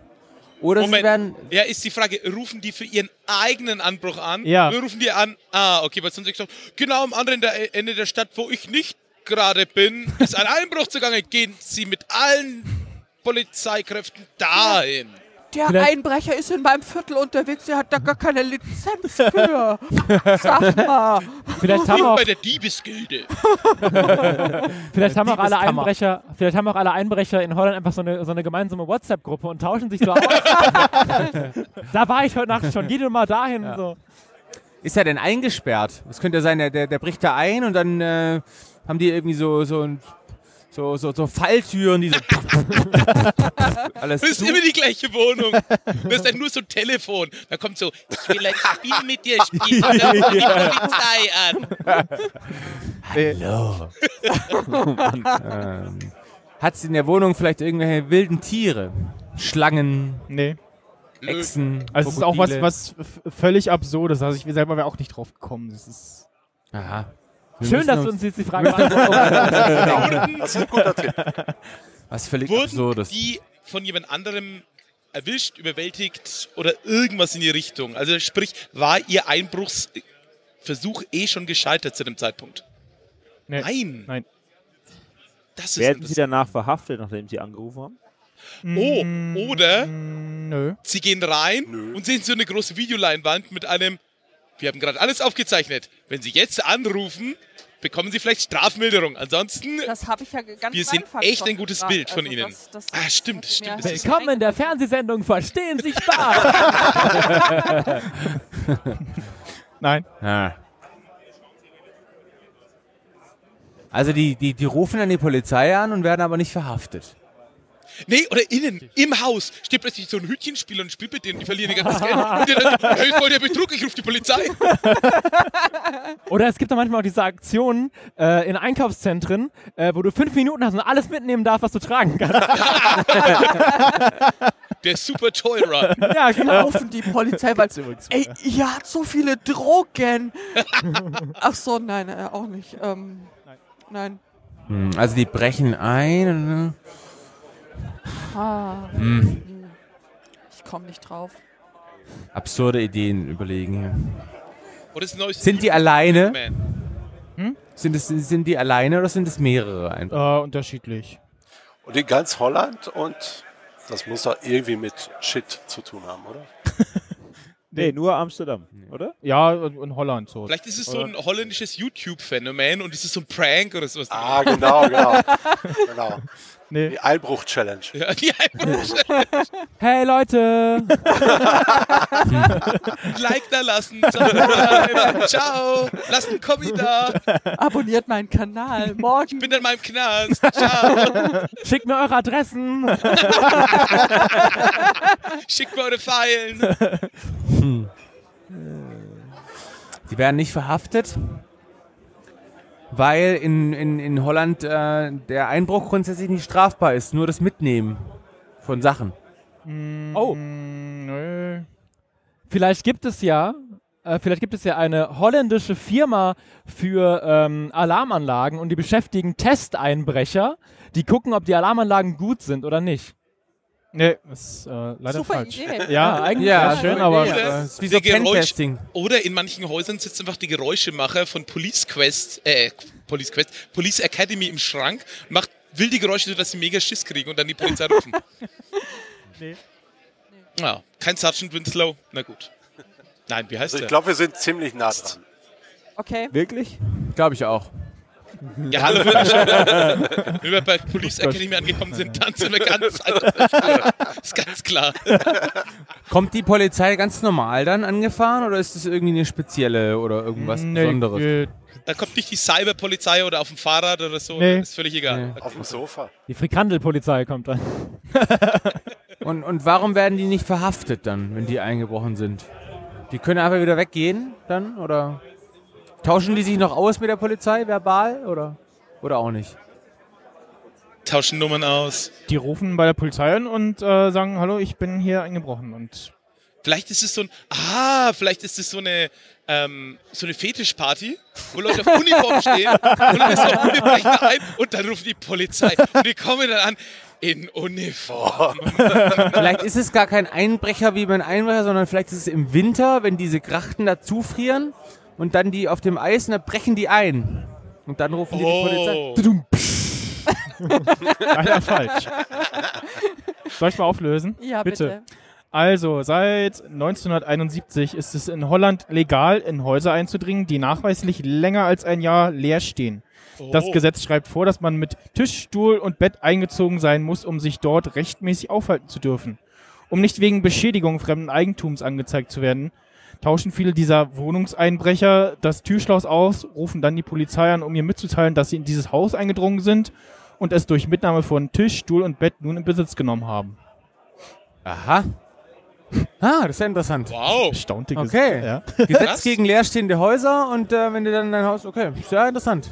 Oder sie Moment. werden. Ja, ist die Frage, rufen die für ihren eigenen Anbruch an? Ja. Oder rufen die an, ah, okay, weil sonst ich gesagt, genau am anderen der- Ende der Stadt, wo ich nicht gerade bin, ist ein Einbruch zugange. Gehen Sie mit allen Polizeikräften dahin. Der Vielleicht- Einbrecher ist in meinem Viertel unterwegs, der hat da gar keine Lizenz für. Sag mal. Vielleicht haben auch, bei der Diebesgilde. vielleicht haben auch alle. Einbrecher, vielleicht haben auch alle Einbrecher in Holland einfach so eine, so eine gemeinsame WhatsApp-Gruppe und tauschen sich so aus. da war ich heute Nacht schon, geh doch mal dahin. So. Ist er denn eingesperrt? Es könnte ja sein, der, der, der bricht da ein und dann äh, haben die irgendwie so, so, ein- so, so, so Falltüren, die so alles Das ist immer die gleiche Wohnung. Das ist dann nur so ein Telefon. Da kommt so, ich will ein Spiel mit dir spielen. Dann ruft die Polizei an. ähm, Hat sie in der Wohnung vielleicht irgendwelche wilden Tiere? Schlangen, Nee. Echsen, Also es ist auch was, Krokodile? was völlig absurdes. Also ich selber wäre auch nicht drauf gekommen. Das ist Aha. Wir Schön, dass du uns jetzt die Frage beantwortest. Das ist ein guter Tipp. Was völlig Wurden absurdes. die von jemand anderem erwischt, überwältigt oder irgendwas in die Richtung? Also sprich, war ihr Einbruchsversuch eh schon gescheitert zu dem Zeitpunkt? Nee. Nein. Nein. Das ist Werden sie danach verhaftet, nachdem sie angerufen haben? Oh, Mm, oder mm, Nö. sie gehen rein Nö. und sehen so eine große Videoleinwand mit einem, wir haben gerade alles aufgezeichnet. Wenn sie jetzt anrufen, bekommen sie vielleicht Strafmilderung. Ansonsten, Das habe ich ja ganz Wir Anfang echt ein gutes gesagt. Bild von Also Ihnen. das- das- Ah, stimmt, stimmt, Willkommen in der Fernsehsendung Verstehen Sie Spaß. Nein. Ah. Also die, die, die rufen dann die Polizei an und werden aber nicht verhaftet. Nee, oder innen, im Haus, steht plötzlich so ein Hütchenspieler und spielt mit denen, die verlieren ihr ganzes Geld. Und die dann, hey, voll der Betrug, ich rufe die Polizei. Oder es gibt da manchmal auch diese Aktionen äh, in Einkaufszentren, äh, wo du fünf Minuten hast und alles mitnehmen darfst, was du tragen kannst. Der Super Toy Run. ja, genau. Rufen die Polizei, weil, ey, ihr habt so viele Drogen. Ach so, nein, äh, auch nicht. Ähm, nein. Hm, Also die brechen ein. Ah. Hm. Ich komme nicht drauf. Absurde Ideen überlegen hier. Oder Sind die alleine? Man. Sind, es, sind die alleine oder sind es mehrere einfach? Äh, unterschiedlich. Und in ganz Holland und das muss doch irgendwie mit Shit zu tun haben, oder? Nee, nur Amsterdam, oder? Ja, und, und Holland so. Vielleicht ist es so ein holländisches YouTube-Phänomen und ist es so ein Prank oder sowas. Ah, genau, genau. genau. Nee. Die Einbruch-Challenge. Ja, die Einbruch- Hey Leute! Like da lassen. Subscribe. Ciao. Lasst ein Kommi da. Abonniert meinen Kanal. Morgen. Ich bin in meinem Knast. Ciao. Schickt mir eure Adressen! Schickt mir eure Pfeilen. Die werden nicht verhaftet, weil in, in, in Holland äh, der Einbruch grundsätzlich nicht strafbar ist, nur das Mitnehmen von Sachen. Oh, Mm, nö. vielleicht gibt es ja, äh, vielleicht gibt es ja eine holländische Firma für ähm, Alarmanlagen und die beschäftigen Testeinbrecher, die gucken, ob die Alarmanlagen gut sind oder nicht. Nee, ist äh, leider Super falsch. Idee. Ja, eigentlich ja, ja, schön, aber. Äh, ist wie so Geräusch-. Oder in manchen Häusern sitzt einfach die Geräuschemacher von Police Quest, äh, Police Quest, Police Academy im Schrank macht wilde Geräusche, sodass sie mega Schiss kriegen und dann die Polizei rufen. Nee. Ja, kein Sergeant Winslow, na gut. Nein, wie heißt Also ich der? glaube, wir sind ziemlich nah dran. Okay. Wirklich? Glaube ich auch. Ja, hallo, wenn wir bei Police Academy angekommen sind, dann sind wir ganz ist ganz klar. Kommt die Polizei ganz normal dann angefahren oder ist das irgendwie eine spezielle oder irgendwas nee, Besonderes? geht. Da kommt nicht die Cyberpolizei oder auf dem Fahrrad oder so, Nee. ist völlig egal. Nee. Auf dem Sofa. Die Frikandelpolizei kommt dann. Und, und warum werden die nicht verhaftet dann, wenn die eingebrochen sind? Die können einfach wieder weggehen dann oder tauschen die sich noch aus mit der Polizei verbal oder oder auch nicht? Tauschen Nummern aus. Die rufen bei der Polizei an und äh, sagen, hallo, ich bin hier eingebrochen. Und Vielleicht ist es so ein, ah, vielleicht ist es so eine, ähm, so eine Fetischparty, wo Leute auf Uniform stehen und dann ist wir brechen ein und dann ruft die Polizei und die kommen dann an in Uniform. Vielleicht ist es gar kein Einbrecher wie beim Einbrecher, sondern vielleicht ist es im Winter, wenn diese Grachten da zufrieren und dann die auf dem Eis, und dann brechen die ein. Und dann rufen die die Polizei. Oh, leider falsch. Soll ich mal auflösen? Ja, Bitte. bitte. Also, seit 1971 ist es in Holland legal, in Häuser einzudringen, die nachweislich länger als ein Jahr leer stehen. Das Oh. Gesetz schreibt vor, dass man mit Tisch, Stuhl und Bett eingezogen sein muss, um sich dort rechtmäßig aufhalten zu dürfen. Um nicht wegen Beschädigung fremden Eigentums angezeigt zu werden, tauschen viele dieser Wohnungseinbrecher das Türschloss aus, rufen dann die Polizei an, um ihr mitzuteilen, dass sie in dieses Haus eingedrungen sind und es durch Mitnahme von Tisch, Stuhl und Bett nun in Besitz genommen haben. Aha. Ah, das ist ja interessant. wow. Erstaunte Okay. Ja. Gesetz Was? gegen leerstehende Häuser und äh, wenn du dann dein Haus. Okay, sehr interessant.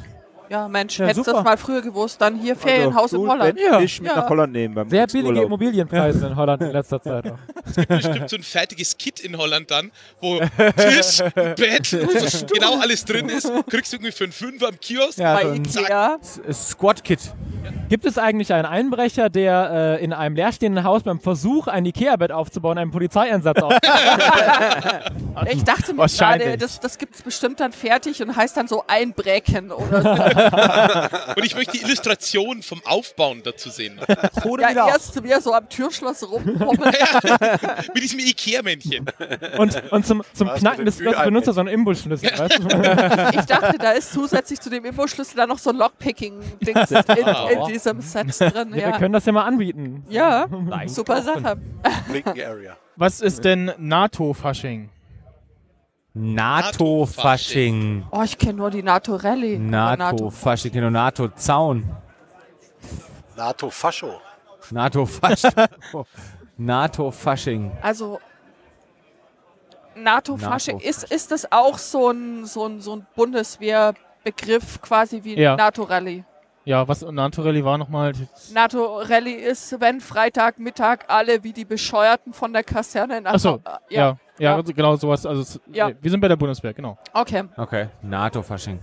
Ja, Mensch, Ja, hättest du das mal früher gewusst, dann hier Ferienhaus in Stuhl, Holland. Ja. Tisch mit Ja. nach Holland nehmen beim Sehr billige Urlaub. Immobilienpreise in Holland in letzter Zeit auch. Bestimmt so ein fertiges Kit in Holland dann, wo Tisch, Bett, so genau alles drin ist. Kriegst du irgendwie für einen Fünfer am Kiosk. Ja, Bei so ein Ikea. Squad-Kit. Gibt es eigentlich einen Einbrecher, der äh, in einem leerstehenden Haus beim Versuch, ein Ikea-Bett aufzubauen, einen Polizeieinsatz auf? Ich dachte mir gerade, das, das gibt es bestimmt dann fertig und heißt dann so einbrechen oder so. Und ich möchte die Illustration vom Aufbauen dazu sehen. Wieder ja, auf. erst er so am Türschloss rumkommen. Mit diesem Ikea-Männchen. Und, und zum, zum Was Knacken des er so einen Imbusschlüssel, weißt du? Ich dachte, da ist zusätzlich zu dem Imbusschlüssel dann noch so ein Lockpicking-Dings in, in diesem Set drin. Ja, wir Ja, können das ja mal anbieten. ja super Sache. Blinken Area. Was ist denn NATO-Fasching? NATO-Fasching. Oh, ich kenne nur die NATO-Rallye. NATO-Fasching, genau, NATO-Zaun. NATO-Fascho. NATO-Fasching. NATO-Fasching. Also NATO-Fasching, NATO ist, ist das auch so ein, so ein, so ein Bundeswehrbegriff quasi wie Ja. NATO-Rallye? Ja, was NATO-Rallye war nochmal? NATO-Rallye ist, wenn Freitagmittag alle wie die Bescheuerten von der Kaserne nach Achso, äh, ja. Ja, Ja. genau sowas. Also, Ja. wir sind bei der Bundeswehr, genau. Okay. Okay, NATO-Fasching.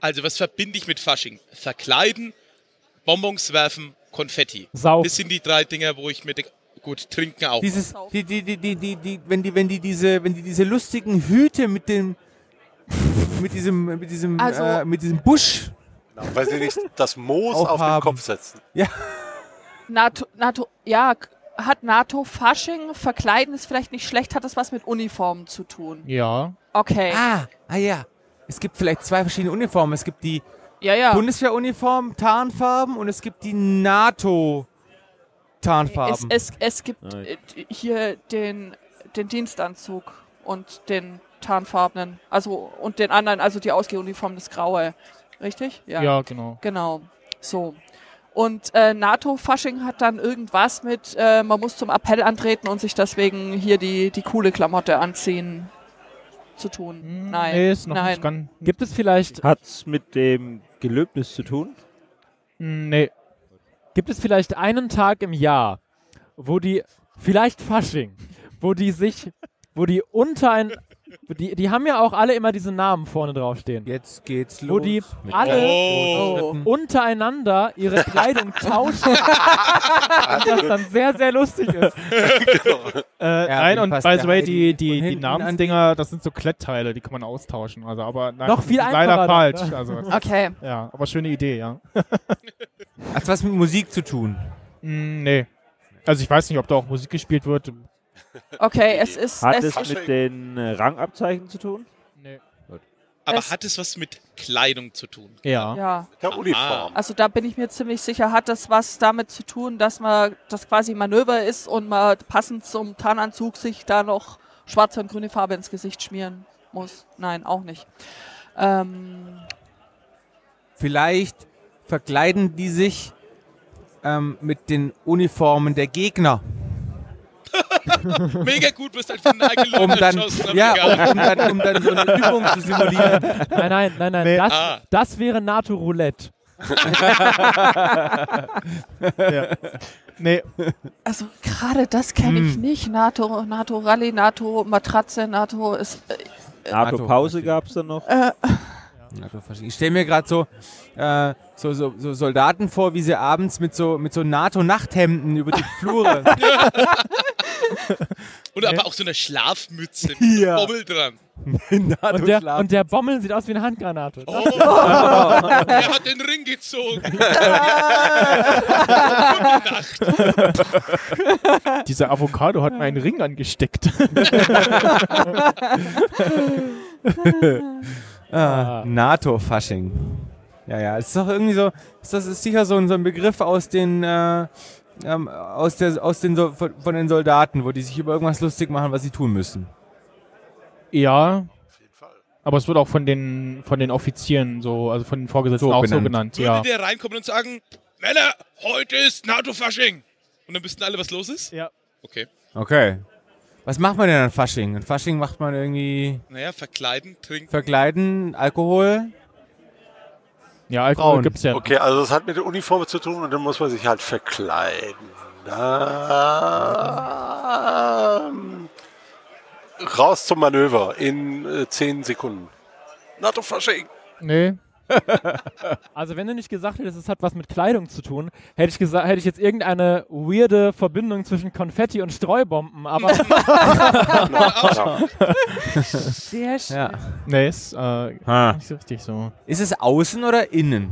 Also, was verbinde ich mit Fasching? Verkleiden, Bonbons werfen, Konfetti. Sau. Das sind die drei Dinger, wo ich mir denke, Gut, trinken auch. Dieses, die, die, die, die, die, die, wenn die, wenn die diese, wenn die diese lustigen Hüte mit dem, mit diesem, mit diesem, Also- äh, mit diesem Busch. Genau, weil sie nicht das Moos auf den haben. Kopf setzen. NATO, NATO, ja, hat NATO Fasching, verkleiden ist vielleicht nicht schlecht, hat das was mit Uniformen zu tun? Ja. Okay. Ah, ah ja. Es gibt vielleicht zwei verschiedene Uniformen. Es gibt die Ja, ja. Bundeswehruniform, Tarnfarben und es gibt die NATO Es, Tarnfarben. es, es gibt Nein. äh, hier den, den Dienstanzug und den tarnfarbenen, also und den anderen, also die Ausgehuniform, das Graue. Richtig? Ja, genau. Genau. So. Und äh, NATO-Fasching hat dann irgendwas mit, äh, man muss zum Appell antreten und sich deswegen hier die, die coole Klamotte anziehen zu tun. Hm, Nein. Nee, ist noch Nein. nicht ganz. Gibt es vielleicht, Hat's mit dem Gelöbnis zu tun? Hm, Nee. gibt es vielleicht einen Tag im Jahr, wo die, vielleicht Fasching, wo die sich, wo die unter ein, die, die haben ja auch alle immer diese Namen vorne draufstehen. Jetzt geht's los. Wo die mit alle Oh. untereinander ihre Kleidung tauschen. und das dann sehr, sehr lustig ist. Äh, nein, und by the way, die, die, die Namensdinger, das sind so Klettteile, die kann man austauschen. Also, aber nein, Noch viel ist leider einfacher falsch. dann, ne? Also, Okay. ja, aber schöne Idee, ja. Hat's was mit Musik zu tun? Hm, nee. Also ich weiß nicht, ob da auch Musik gespielt wird. Okay, es ist, Hat es es mit den äh, Rangabzeichen zu tun? Nee. Aber es- hat es was mit Kleidung zu tun? Ja. ja. Der Uniform. Also da bin ich mir ziemlich sicher, hat das was damit zu tun, dass man das quasi Manöver ist und man passend zum Tarnanzug sich da noch schwarze und grüne Farbe ins Gesicht schmieren muss. Nein, auch nicht. Ähm, Vielleicht verkleiden die sich ähm, mit den Uniformen der Gegner. Mega gut, bist einfach nagellos Um dann, ja, egal. um, um, dann, um dann so eine Übung zu simulieren. Nein, nein, nein, nein. Nee. Das, Ah. das wäre NATO-Roulette. Nee, also gerade das kenne ich nicht. NATO, NATO Rallye, NATO Matratze, NATO ist. Äh, NATO-Pause gab es dann noch. Ich stelle mir gerade so, äh, so, so, so Soldaten vor, wie sie abends mit so, mit so NATO-Nachthemden über die Flure. Und aber auch so eine Schlafmütze mit Ja. Bommel dran. Und der, und der Bommel sieht aus wie eine Handgranate. Oh, er hat den Ring gezogen. Gute Nacht. dieser Avocado hat mir einen Ring angesteckt. ah, NATO-Fasching. Ja, ja, es ist doch irgendwie so, ist das ist sicher so ein, so ein Begriff aus den, äh, ähm, aus, der, aus den, so, von, von den Soldaten, wo die sich über irgendwas lustig machen, was sie tun müssen. ja. Aber es wird auch von den, von den Offizieren so, also von den Vorgesetzten So auch so benannt. genannt, Würde ja. der reinkommen und sagen, Männer, heute ist NATO-Fasching. Und dann wüssten alle, was los ist? Ja. Okay. Okay. Was macht man denn an Fasching? An Fasching macht man irgendwie Naja, verkleiden, trinken. Verkleiden, Alkohol. Ja, Alkohol Frauen. gibt's ja. Okay, also das hat mit der Uniform zu tun und dann muss man sich halt verkleiden. Ähm, raus zum Manöver in äh, 10 Sekunden. NATO-Fasching. Nee. Also wenn du nicht gesagt hättest, es hat was mit Kleidung zu tun, hätte ich gesagt, hätte ich jetzt irgendeine weirde Verbindung zwischen Konfetti und Streubomben, aber sehr schön. Ja. Nee, ist äh, Ha. nicht so richtig so. Ist es außen oder innen?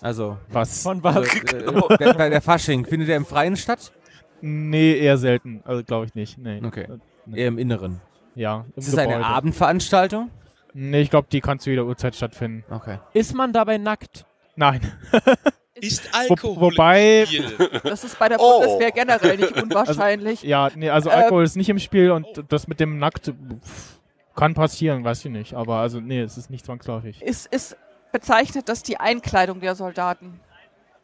Also, Was? von was? äh, der, der, Fasching, findet der im Freien statt? Nee, eher selten. Also glaube ich nicht. Nee. Okay. Nee. Eher im Inneren. Ja. Im Ist es eine. Abendveranstaltung? Nee, ich glaube, die kann zu jeder Uhrzeit stattfinden. Okay. Ist man dabei nackt? Nein. Ist Wo, Alkohol wobei, im Spiel? Das ist bei der Oh. Bundeswehr generell nicht unwahrscheinlich. ja, nee, also Ähm, Alkohol ist nicht im Spiel und das mit dem Nackt pff, kann passieren, weiß ich nicht. Aber also, nee, es ist nicht zwangsläufig. ist, ist bezeichnet das die Einkleidung der Soldaten?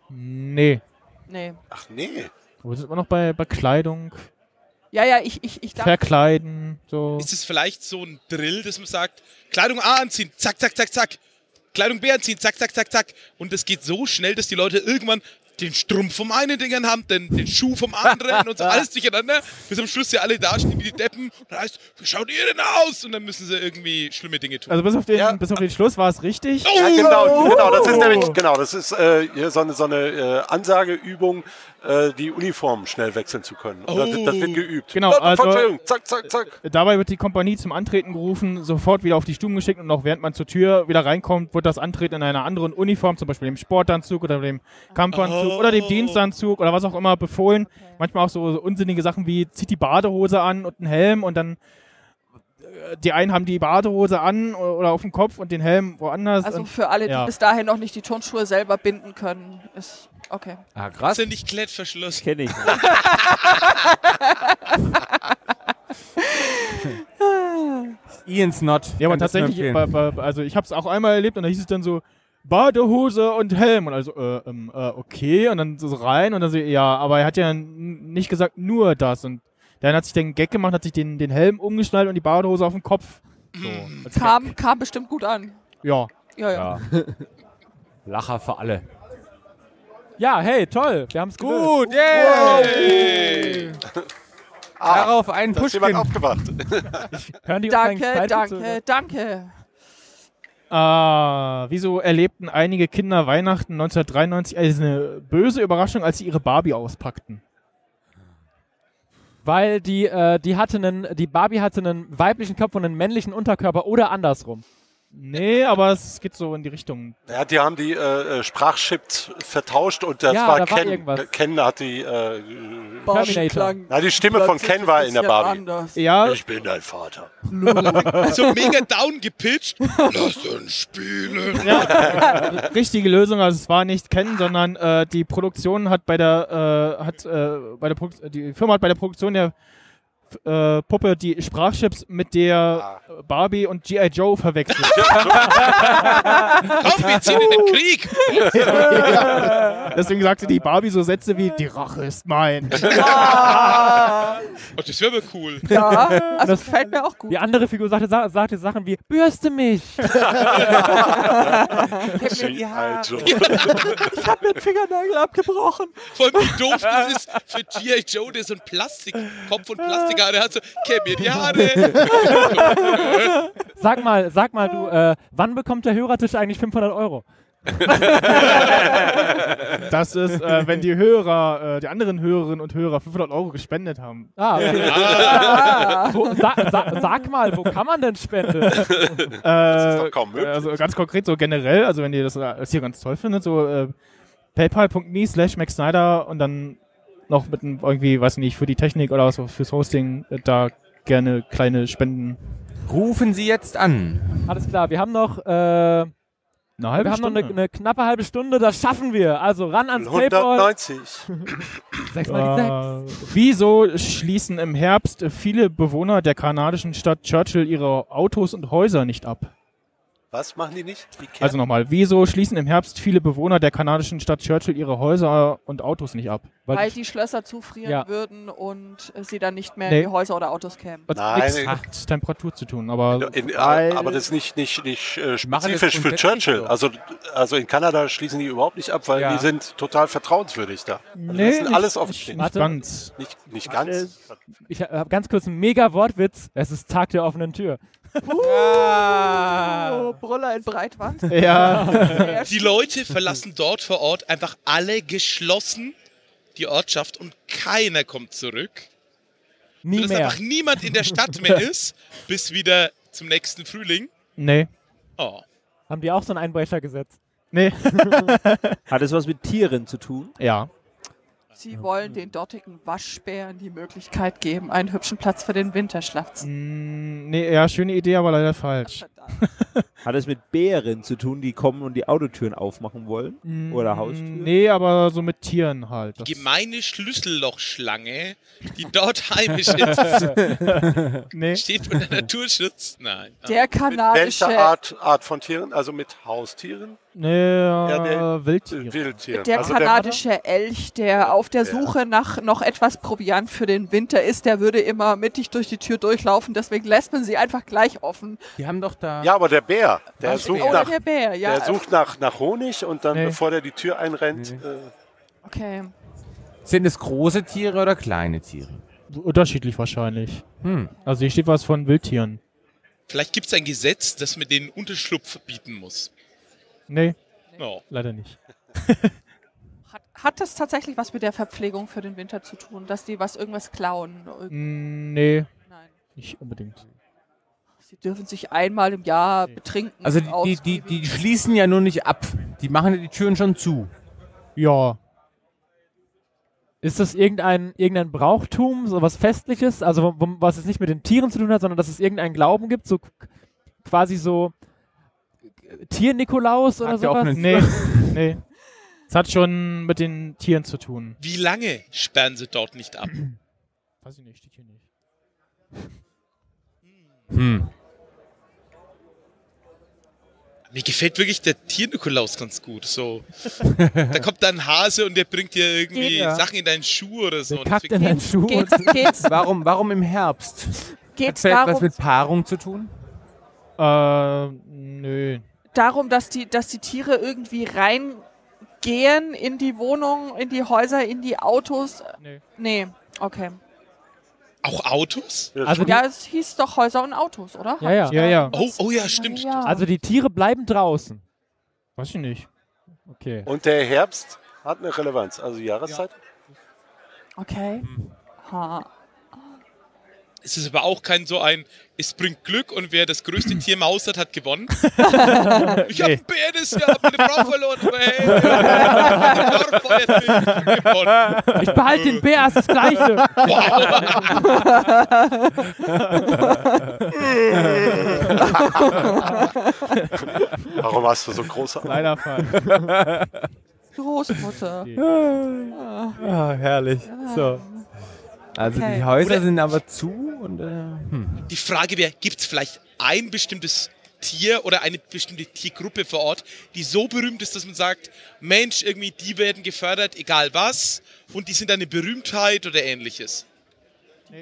Nee. Nee. Ach nee. Wo sind wir noch bei, bei Kleidung? Ja, ja, ich, ich, ich dachte, Verkleiden, so. Ist es vielleicht so ein Drill, dass man sagt, Kleidung A anziehen, zack, zack, zack, zack. Kleidung B anziehen, zack, zack, zack, zack. Und das geht so schnell, dass die Leute irgendwann den Strumpf vom einen Ding in Hand, den, den Schuh vom anderen und so alles durcheinander, bis am Schluss ja alle dastehen wie die Deppen. Und dann heißt, wie schaut ihr denn aus? Und dann müssen sie irgendwie schlimme Dinge tun. Also bis auf den, Ja. bis auf den Schluss war es richtig. Oh! Ja, genau, genau, das ist nämlich, genau, das ist äh, hier so eine, so eine äh, Ansageübung, die Uniform schnell wechseln zu können. Und das, das wird geübt. Genau, also- zack, zack, zack. Dabei wird die Kompanie zum Antreten gerufen, sofort wieder auf die Stuben geschickt und auch während man zur Tür wieder reinkommt, wird das Antreten in einer anderen Uniform, zum Beispiel dem Sportanzug oder dem Kampfanzug Oh. oder dem Dienstanzug oder was auch immer befohlen. Manchmal auch so unsinnige Sachen wie zieht die Badehose an und einen Helm und dann äh, die einen haben die Badehose an oder auf dem Kopf und den Helm woanders. Also und, für alle, die ja. bis dahin noch nicht die Turnschuhe selber binden können, ist okay. Ah, krass. ja nicht Klettverschluss. Kenne ich. Ian's Not. ja, aber tatsächlich, empfehlen. bei, bei, also ich habe es auch einmal erlebt und da hieß es dann so, Badehose und Helm. Und also, äh, ähm, äh, okay. Und dann so rein und dann so, ja, aber er hat ja nicht gesagt nur das. Und dann hat sich den Gag gemacht, hat sich den, den Helm umgeschnallt und die Badehose auf den Kopf. So. als Gag. Kam, kam bestimmt gut an. Ja. Ja, ja. Ja. Lacher für alle. Ja, hey, toll. Wir haben es Gut, yay! Ah, Darauf einen ist jemand aufgewacht. Hören die Danke, danke, danke. Ah, wieso erlebten einige Kinder Weihnachten 1993 als eine böse Überraschung, als sie ihre Barbie auspackten? Weil die, äh, die hatte einen, die Barbie hatte einen weiblichen Kopf und einen männlichen Unterkörper oder andersrum. Nee, aber es geht so in die Richtung. Ja, die haben die äh, äh, Sprachchips vertauscht und das Ja, war da Ken. irgendwas. Ken hat die, äh, Terminator. na, die Stimme von Ken war in der Barbie. Anders. Ja, Ich bin dein Vater. So mega down gepitcht. Lass uns spielen. richtige Lösung. Also es war nicht Ken, sondern äh, die Produktion hat bei der äh, hat äh, bei der Produk die Firma hat bei der Produktion der äh, Puppe die Sprachchips mit der äh, Barbie und GI Joe verwechselt. Komm, wir ziehen in den Krieg. Deswegen sagte die Barbie so Sätze wie die Rache ist mein. Oh, das wäre cool. Ja, also gefällt mir auch gut. Die andere Figur sagte, sa sagte Sachen wie, bürste mich. Also, Ich habe mir den Fingernagel abgebrochen. Vor allem, wie doof das ist für G.I. Joe, der so ein Plastikkopf und Plastikhaare hat. So, kämm mir die Haare. Sag mal, sag mal, du, äh, wann bekommt der Hörertisch eigentlich 500 Euro? Das ist, äh, wenn die Hörer, äh, die anderen Hörerinnen und Hörer 500 Euro gespendet haben. Ah, okay. Wo, sa sa sag mal, wo kann man denn spenden? Äh, doch kaum möglich. Also ganz konkret so generell, also wenn ihr das, äh, das hier ganz toll findet, so äh, paypal.me slash Max Snyder und dann noch mit einem irgendwie, weiß nicht, für die Technik oder so fürs Hosting äh, da gerne kleine Spenden. Rufen Sie jetzt an. Alles klar, wir haben noch, äh, Eine halbe wir haben noch eine, eine knappe halbe Stunde, das schaffen wir. Also ran ans Paypal. 190. Sechs mal die sechs. Äh, wieso schließen im Herbst viele Bewohner der kanadischen Stadt Churchill ihre Autos und Häuser nicht ab? Was machen die nicht? Die Also nochmal, wieso schließen im Herbst viele Bewohner der kanadischen Stadt Churchill ihre Häuser und Autos nicht ab? Weil die Schlösser zufrieren Ja. würden und äh, sie dann nicht mehr Nee. in die Häuser oder Autos kämen. Hat Nein. nichts mit Temperatur zu tun, aber in, äh, weil- aber das ist nicht, nicht, nicht äh, machen das spezifisch für Churchill. so. Also, also in Kanada schließen die überhaupt nicht ab, weil Ja. die sind total vertrauenswürdig da. Also nee, das sind nicht, alles offen nicht, ganz. Nicht, nicht ganz. Ich habe ganz kurz einen mega Wortwitz. Es ist Tag der offenen Tür. Oh, Brüller in Breitwand. Ja, Die Leute verlassen dort vor Ort einfach alle geschlossen die Ortschaft und keiner kommt zurück. Nie Sodass mehr. einfach niemand in der Stadt mehr ist, bis wieder zum nächsten Frühling. nee, Oh. Haben die auch so ein Einbrechergesetz? nee, Hat es was mit Tieren zu tun? ja. Sie wollen den dortigen Waschbären die Möglichkeit geben, einen hübschen Platz für den Winterschlaf zu Mm, nee, ja, schöne Idee, aber leider falsch. Hat es mit Bären zu tun, die kommen und die Autotüren aufmachen wollen? Oder Haustüren? Mm, Nee, aber so mit Tieren halt. Das, Gemeine Schlüssellochschlange, die dort heimisch ist, nee. steht unter Naturschutz. Nein. Der Welche kanadische, Art, Art von Tieren? Also mit Haustieren? Nee, ja, der- Wildtiere. Wildtieren. der also kanadische Elch, der auf der Suche nach noch etwas Proviant für den Winter ist, der würde immer mittig durch die Tür durchlaufen. Deswegen lässt man sie einfach gleich offen. Die haben doch da. ja, aber der Bär, der Was? sucht Oder nach, der Bär, ja. der sucht nach, nach Honig und dann, Nee. bevor der die Tür einrennt, äh, Okay. Sind es große Tiere oder kleine Tiere? Unterschiedlich wahrscheinlich. Hm. Also hier steht was von Wildtieren. Vielleicht gibt es ein Gesetz, das mir den Unterschlupf verbieten muss. Nee, No. leider nicht. Hat, hat das tatsächlich was mit der Verpflegung für den Winter zu tun, dass die was irgendwas klauen? Mm, nee, Nein. nicht unbedingt. Sie dürfen sich einmal im Jahr betrinken. Also die, die, die, die schließen ja nur nicht ab. Die machen ja die Türen schon zu. Ja, Ist das irgendein, irgendein Brauchtum, so was Festliches, also was es nicht mit den Tieren zu tun hat, sondern dass es irgendeinen Glauben gibt, so quasi so Tier-Nikolaus oder sowas? offenen nee, nee. Es hat schon mit den Tieren zu tun. Wie lange sperren sie dort nicht ab? Weiß ich nicht, steht hier nicht. Hm. Mir gefällt wirklich der Tier-Nikolaus ganz gut. So. da kommt dann ein Hase und der bringt dir irgendwie Ja. Sachen in deinen Schuh oder so. Der kackt in deinen Schuh. Geht's, geht's, Warum, warum im Herbst? geht's Hat was darum, mit Paarung zu tun? Äh, nö. Darum, dass die, dass die Tiere irgendwie reingehen in die Wohnung, in die Häuser, in die Autos? Nee. Nee, okay. Auch Autos? Also Ja, es hieß doch Häuser und Autos, oder? Ja, ja. Ja, ja. Oh, oh ja, stimmt. Ja. also die Tiere bleiben draußen. Weiß ich nicht. Okay. Und der Herbst hat eine Relevanz, also Jahreszeit. Okay. Ha. Es ist aber auch kein so ein, es bringt Glück und wer das größte Tier im Haus hat, hat gewonnen. ich habe ein Bär das Jahr, hab meine Frau verloren, aber hey, gewonnen. Ich behalte den Bär, ist das Gleiche. Warum hast du so große Augen? Leider Fall. Großmutter. Ah, herrlich. So. Also Okay. die Häuser Oder- sind aber zu und äh, hm. Die Frage wäre, gibt es vielleicht ein bestimmtes Tier oder eine bestimmte Tiergruppe vor Ort, die so berühmt ist, dass man sagt, Mensch, irgendwie, die werden gefördert, egal was, und die sind eine Berühmtheit oder ähnliches.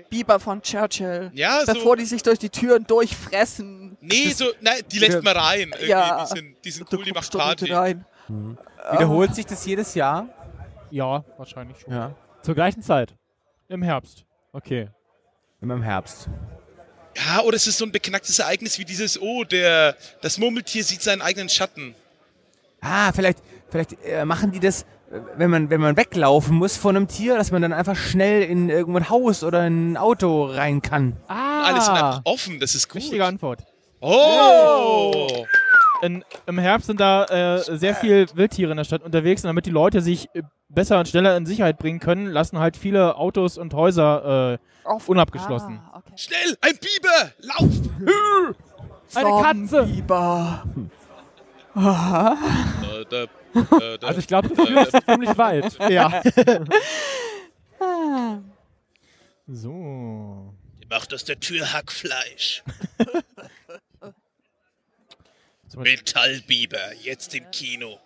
Biber von Churchill. Ja, so. Bevor die sich durch die Türen durchfressen. Nee, so, nein, die lässt man rein. Irgendwie. Ja. Die sind, die sind cool, die macht Party. rein. wiederholt sich das jedes Jahr? Ja, wahrscheinlich schon. Ja. Zur gleichen Zeit. Im Herbst. Okay. Immer im Herbst. Ja, oder es ist so ein beknacktes Ereignis wie dieses, oh, der, das Murmeltier sieht seinen eigenen Schatten. Ah, vielleicht, vielleicht äh, machen die das, wenn man, wenn man weglaufen muss von einem Tier, dass man dann einfach schnell in irgendwo ein Haus oder in ein Auto rein kann. Ah. Alles einfach offen, das ist gut. Richtige Antwort. Oh! In, Im Herbst sind da äh, sehr viel Wildtiere in der Stadt unterwegs und damit die Leute sich äh, besser und schneller in Sicherheit bringen können, lassen halt viele Autos und Häuser äh, Auf- unabgeschlossen. Ah, okay. Schnell, ein Biber! Lauf! Eine Katze. Biber. Da, Also ich glaube, du führst es ziemlich weit. Ja. So. die macht aus der Tür Hackfleisch. Metallbiber, jetzt im Kino.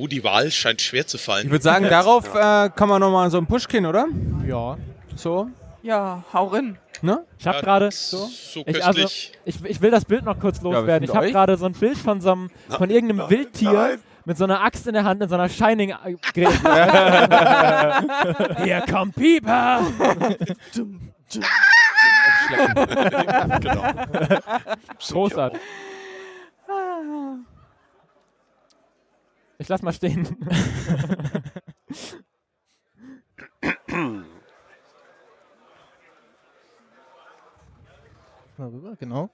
Oh, die Wahl scheint schwer zu Ich fallen. würde sagen, darauf äh, kann man nochmal so ein Pushkin, oder? Ja. So, Ja, hau rein. ne? Ich habe Ja, gerade So Ich, also, ich, ich will das Bild noch kurz loswerden. mit Ich habe gerade so ein Bild von so einem, von irgendeinem Wildtier nein. mit so einer Axt in der Hand in so einer Shining äh. Hier kommt Pieper! genau. Großartig. Ich lass mal stehen. Mal rüber, genau.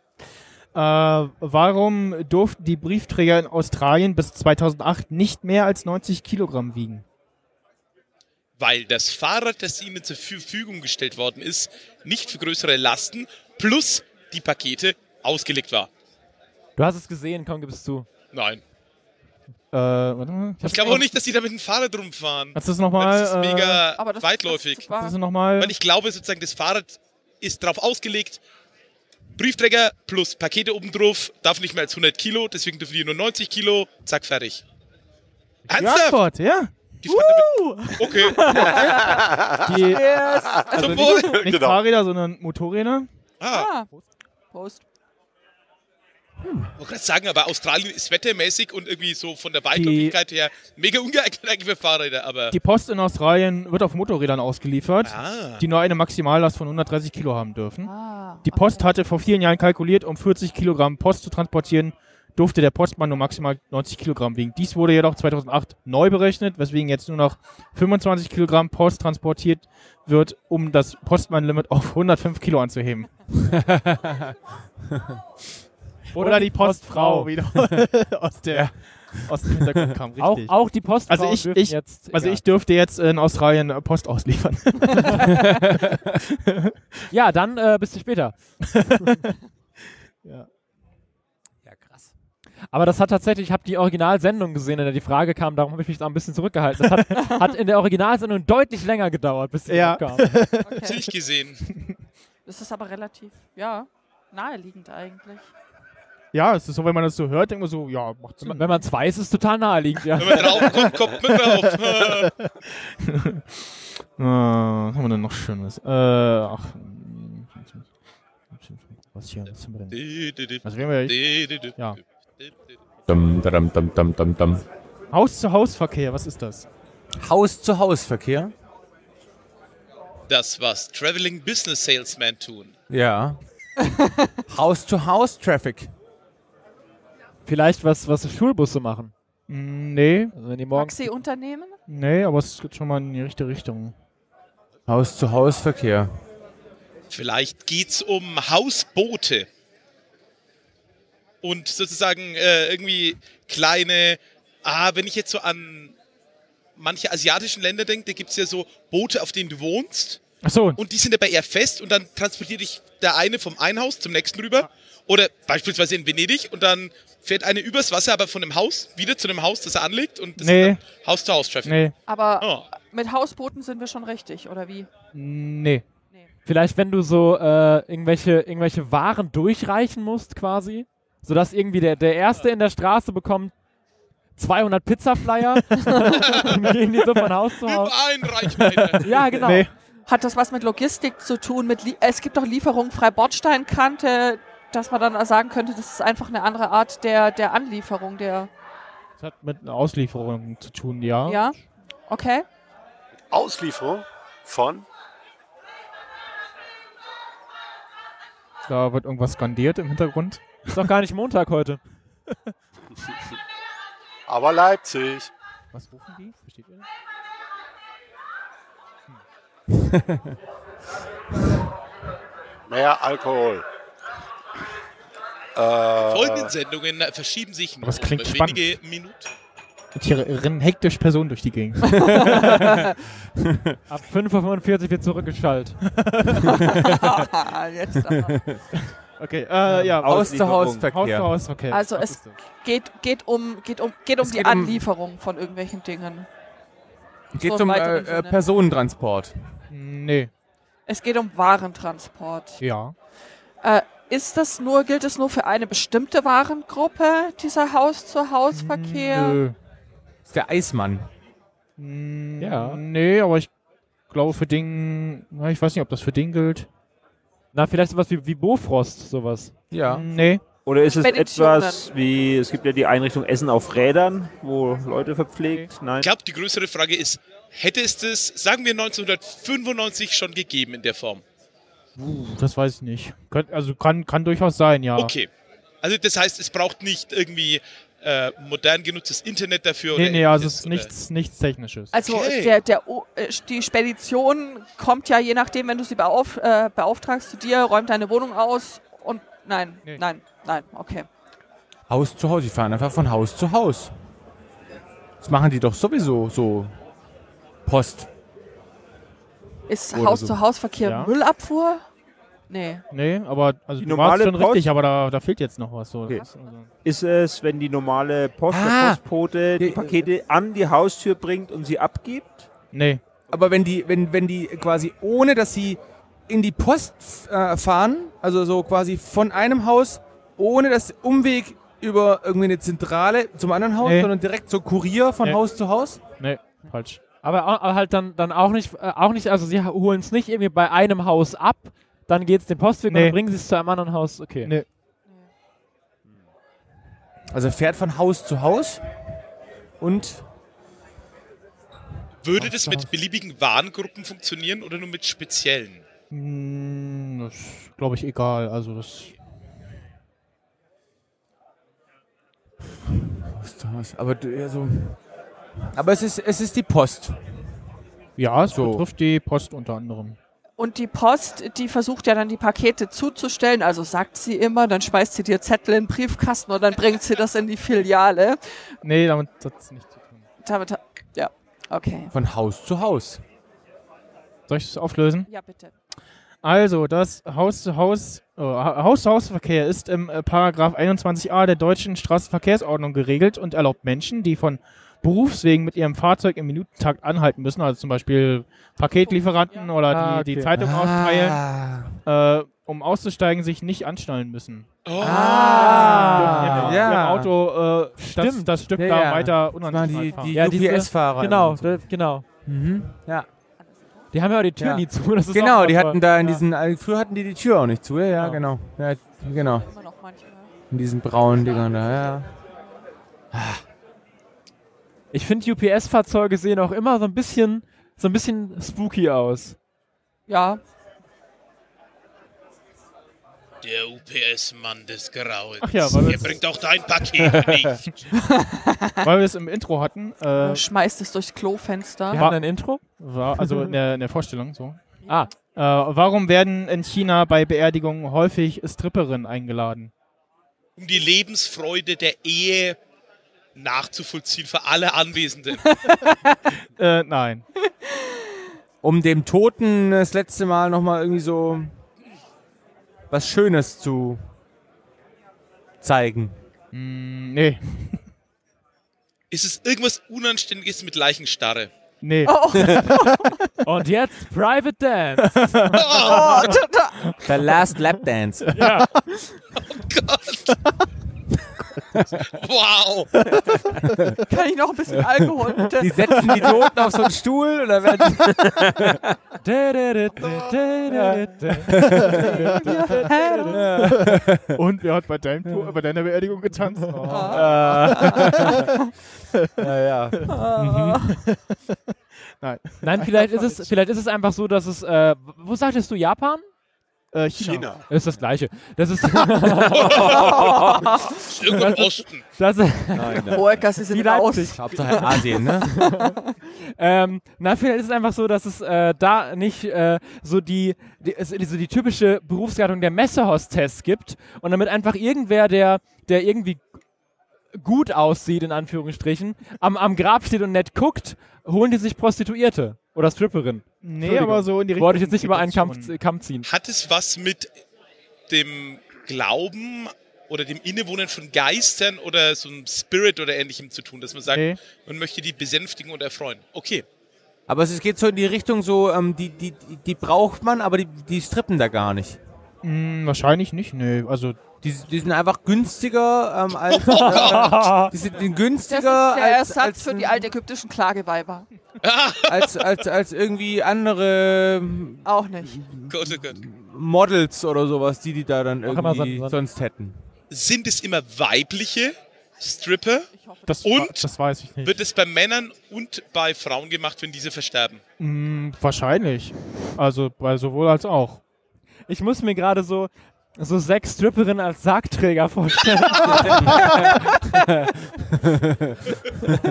Äh, warum durften die Briefträger in Australien bis 2008 nicht mehr als 90 Kilogramm wiegen? Weil das Fahrrad, das ihnen zur Verfügung gestellt worden ist, nicht für größere Lasten plus die Pakete ausgelegt war. Du hast es gesehen, komm, gib es zu. Nein. Äh, warte mal. Ich glaube auch nicht, dass die da mit dem Fahrrad rumfahren. Hast du das Weil nochmal? das ist Äh, mega Aber das, weitläufig. Das, war, nochmal? Weil ich glaube sozusagen, das Fahrrad ist darauf ausgelegt, Briefträger plus Pakete oben drauf, darf nicht mehr als 100 Kilo, deswegen dürfen die nur 90 Kilo, zack, fertig. Die Ernsthaft? Antwort, ja. Die damit, okay, Die, yes. also Zum Wohl. nicht, nicht Genau. Fahrräder, sondern Motorräder. ah, Ah. Prost. Ich wollte gerade sagen, aber Australien ist wettermäßig und irgendwie so von der Weitläufigkeit her mega ungeeignet eigentlich für Fahrräder, aber. Die Post in Australien wird auf Motorrädern ausgeliefert, ah. die nur eine Maximallast von 130 Kilo haben dürfen. Ah, Die Post okay. hatte vor vielen Jahren kalkuliert, um 40 Kilogramm Post zu transportieren, durfte der Postmann nur maximal 90 Kilogramm wiegen. Dies wurde jedoch 2008 neu berechnet, weswegen jetzt nur noch 25 Kilogramm Post transportiert wird, um das Postmann-Limit auf 105 Kilo anzuheben. Oder, die Postfrau wieder aus, der, aus dem Hintergrund kam. Auch, Richtig. auch die Postfrauen Also ich- ich- jetzt. also egal. ich dürfte jetzt in Australien äh, Post ausliefern. Ja, dann äh, bis später. Ja. Ja, krass. Aber das hat tatsächlich, ich habe die Originalsendung gesehen, in der die Frage kam, darum habe ich mich da ein bisschen zurückgehalten. Das hat, hat in der Originalsendung deutlich länger gedauert, bis die Ja. kam. Hab's nicht gesehen. Das ist aber relativ, ja, naheliegend eigentlich. Ja, es ist so, wenn man das so hört, denkt man so, ja, macht Sinn. Wenn man es weiß, ist es total naheliegend, ja. Wenn man draufkommt, kommt man drauf. Ah, was haben wir denn noch Schönes? Äh, ach. Was hier? Was haben wir denn? Also wir haben ja Ja. Dum, dum, dum, dum, dum, dum. Haus-zu-Haus-Verkehr, was ist das? Haus-zu-Haus-Verkehr? Das, was Traveling Business Salesmen tun. Ja. Haus-to-Haus-Traffic. Vielleicht was, was Schulbusse machen. Mm, Nee, Also wenn die morgens Taxi-Unternehmen? nee, aber es geht schon mal in die richtige Richtung. Haus-zu-Haus-Verkehr. Vielleicht geht's um Hausboote. Und sozusagen äh, irgendwie kleine, ah, wenn ich jetzt so an manche asiatischen Länder denke, da gibt's ja so Boote, auf denen du wohnst. Achso, Und die sind aber eher fest und dann transportiert dich der eine vom einen Haus zum nächsten rüber. Oder beispielsweise in Venedig und dann fährt eine übers Wasser, aber von dem Haus wieder zu einem Haus, das er anlegt und das Nee. ist dann Haus-to-Haus-Traffic. nee, Aber Oh. mit Hausbooten sind wir schon richtig, oder wie? nee. Vielleicht, wenn du so äh, irgendwelche, irgendwelche Waren durchreichen musst, quasi, sodass irgendwie der, der Erste in der Straße bekommt 200 Pizzaflyer und gehen die so von Haus zu Haus. Über ein Reichweite. Ja, genau. Nee. Hat das was mit Logistik zu tun? Mit Lie es gibt doch Lieferungen frei Bordsteinkante, dass man dann sagen könnte, das ist einfach eine andere Art der, der Anlieferung, der. Das hat mit einer Auslieferung zu tun, ja. Ja? Okay. Auslieferung von Da wird irgendwas skandiert im Hintergrund. Ist doch gar nicht Montag heute. aber Leipzig. Was rufen die? Versteht ihr das? Mehr Alkohol. Folgenden Äh, Sendungen verschieben sich nur klingt um spannend. wenige Minuten. Und hier rennen hektisch Personen durch die Gegend. Ab 5.45 Uhr wird zurückgeschaltet. Jetzt aber. Okay, äh, ja. Haus-zu-Haus-Verkehr. Haus-zu-Haus, okay. Also es- geht, geht um, geht um, geht um Es die geht um- Anlieferung von irgendwelchen Dingen. Geht So um äh, äh. Personentransport. Nee, Es geht um Warentransport. ja. Äh, ist das nur, gilt es nur für eine bestimmte Warengruppe, dieser Haus-zu-Haus-Verkehr? Nö. Ist der Eismann. Mm, Ja. Nee, aber ich glaube für Ding, na, ich weiß nicht, ob das für Ding gilt. Na, vielleicht sowas wie, wie Bofrost, sowas. Ja. Nee. Oder ist es etwas wie, es gibt ja die Einrichtung Essen auf Rädern, wo Leute verpflegt? Nein. Ich glaube, die größere Frage ist, hätte es das, sagen wir 1995 schon gegeben in der Form? Das weiß ich nicht. Also kann, kann durchaus sein, ja. Okay. Also das heißt, es braucht nicht irgendwie äh, modern genutztes Internet dafür Nee, oder nee, also es ist nichts, nichts Technisches. Also Okay. der, der, äh, die Spedition kommt ja je nachdem, wenn du sie beauf, äh, beauftragst zu dir, räumt deine Wohnung aus und nein, Nee. nein, nein, okay. Haus zu Haus. Die fahren einfach von Haus zu Haus. Das machen die doch sowieso so. Post. Ist Haus-zu-Haus-Verkehr Ja. Müllabfuhr? Nee. Nee, aber also Die du warst normale schon Post- richtig, aber da, da fehlt jetzt noch was. So. Okay. Also, Ist es, wenn die normale Post, Ah. Postbote die Pakete an die Haustür bringt und sie abgibt? nee. Aber wenn die, wenn, wenn die quasi ohne, dass sie in die Post äh, fahren, also so quasi von einem Haus, ohne das Umweg über irgendwie eine Zentrale zum anderen Haus, Nee. sondern direkt so Kurier von Nee. Haus zu Haus? Nee, falsch. Aber, aber halt dann, dann auch nicht, äh, auch nicht, also sie holen es nicht irgendwie bei einem Haus ab, dann geht es den Postweg und Nee. dann bringen sie es zu einem anderen Haus. Okay. Nee. Also fährt von Haus zu Haus und Würde das mit beliebigen Warengruppen funktionieren oder nur mit speziellen? Hm, das glaube ich egal. Also das. Haus zu Haus. Aber du- ja, so. Aber es ist, es ist die Post. Ja, es So. betrifft die Post unter anderem. Und die Post, die versucht ja dann die Pakete zuzustellen, also sagt sie immer, dann schmeißt sie dir Zettel in den Briefkasten und dann bringt sie das in die Filiale. Nee, damit hat es nichts zu tun. Damit, ja, okay. Von Haus zu Haus. Soll ich es auflösen? Ja, bitte. Also, das Haus-zu-Haus, äh, Haus-zu-Haus-Verkehr ist im äh, Paragraph 21a der deutschen Straßenverkehrsordnung geregelt und erlaubt Menschen, die von Berufswegen mit ihrem Fahrzeug im Minutentakt anhalten müssen, also zum Beispiel Paketlieferanten oder Ah, die, die okay. Zeitung austeilen, Ah. äh, um auszusteigen, sich nicht anschnallen müssen. Oh, Ah, ja. Ihrem Auto äh, das, Stimmt. das Stück Ja, da ja. weiter Das waren unangeschnallt die, fahren. die Ja, diese- UPS-Fahrer. Genau, so. genau. Mhm. Ja. Die haben ja auch die Tür Ja. nie zu. Das ist Genau, die hatten da in ja. diesen, äh, früher hatten die die Tür auch nicht zu, ja, ja, Ja. genau. Ja, genau. Immer noch manchmal. In diesen braunen Dingern da, ja. Ich finde, UPS-Fahrzeuge sehen auch immer so ein bisschen, so ein bisschen spooky aus. Ja, der UPS-Mann des Grauens. Ach ja, weil er bringt auch dein Paket nicht. Weil wir es im Intro hatten, äh, schmeißt es durchs Klofenster. Wir hatten ein Intro. war, also in der, in der Vorstellung so. Ah, Äh, warum werden in China bei Beerdigungen häufig Stripperinnen eingeladen? Um die Lebensfreude der Ehe nachzuvollziehen für alle Anwesenden. Äh, nein. Um dem Toten das letzte Mal nochmal irgendwie so was Schönes zu zeigen. Mm, nee. Ist es irgendwas Unanständiges mit Leichenstarre? Nee. Oh, und jetzt Private Dance. oh, da- The Last Lap Dance. ja. Gott! wow! kann ich noch ein bisschen Alkohol Die bitte? setzen die Toten auf so einen Stuhl oder werden Und wer hat bei, deinem bei deiner Beerdigung getanzt? Oh. ja, ja. Nein. Nein, vielleicht ist es, vielleicht ist es einfach so, dass es, äh, wo sagtest du Japan? Äh, China. China. Das ist das Gleiche. Das ist, Ist irgendwo im Osten. das ist Wolker, sie sind Wie Leipzig. raus. Hauptsache Asien, ne? ähm, na, vielleicht ist es einfach so, dass es äh, da nicht äh, so die, die, so die typische Berufsgattung der Messehostess gibt und damit einfach irgendwer, der, der irgendwie gut aussieht, in Anführungsstrichen, am, am Grab steht und nett guckt, holen die sich Prostituierte oder Stripperin. Nee, aber so in die Richtung. Wollte ich jetzt nicht über einen Kampf. Kamm ziehen. Hat es was mit dem Glauben oder dem Innewohnen von Geistern oder so einem Spirit oder ähnlichem zu tun, dass man sagt, Nee. man möchte die besänftigen und erfreuen? Okay. Aber es geht so in die Richtung so, ähm, die, die, die, die braucht man, aber die, die strippen da gar nicht. Mm, wahrscheinlich nicht, nee. Also, Die, die sind einfach günstiger ähm, als. Gott! die sind Das ist günstiger der als, Ersatz als, für die altägyptischen Klageweiber. als, als, als irgendwie andere ähm, Auch nicht. Gott, oh Gott. Models oder sowas, die die da dann irgendwie so- sonst hätten. Sind es immer weibliche Stripper? Ich hoffe, das, Und? das weiß ich nicht. Wird es bei Männern und bei Frauen gemacht, wenn diese versterben? Mm, wahrscheinlich. Also, bei sowohl als auch. Ich muss mir gerade so, so sechs Stripperinnen als Sargträger vorstellen.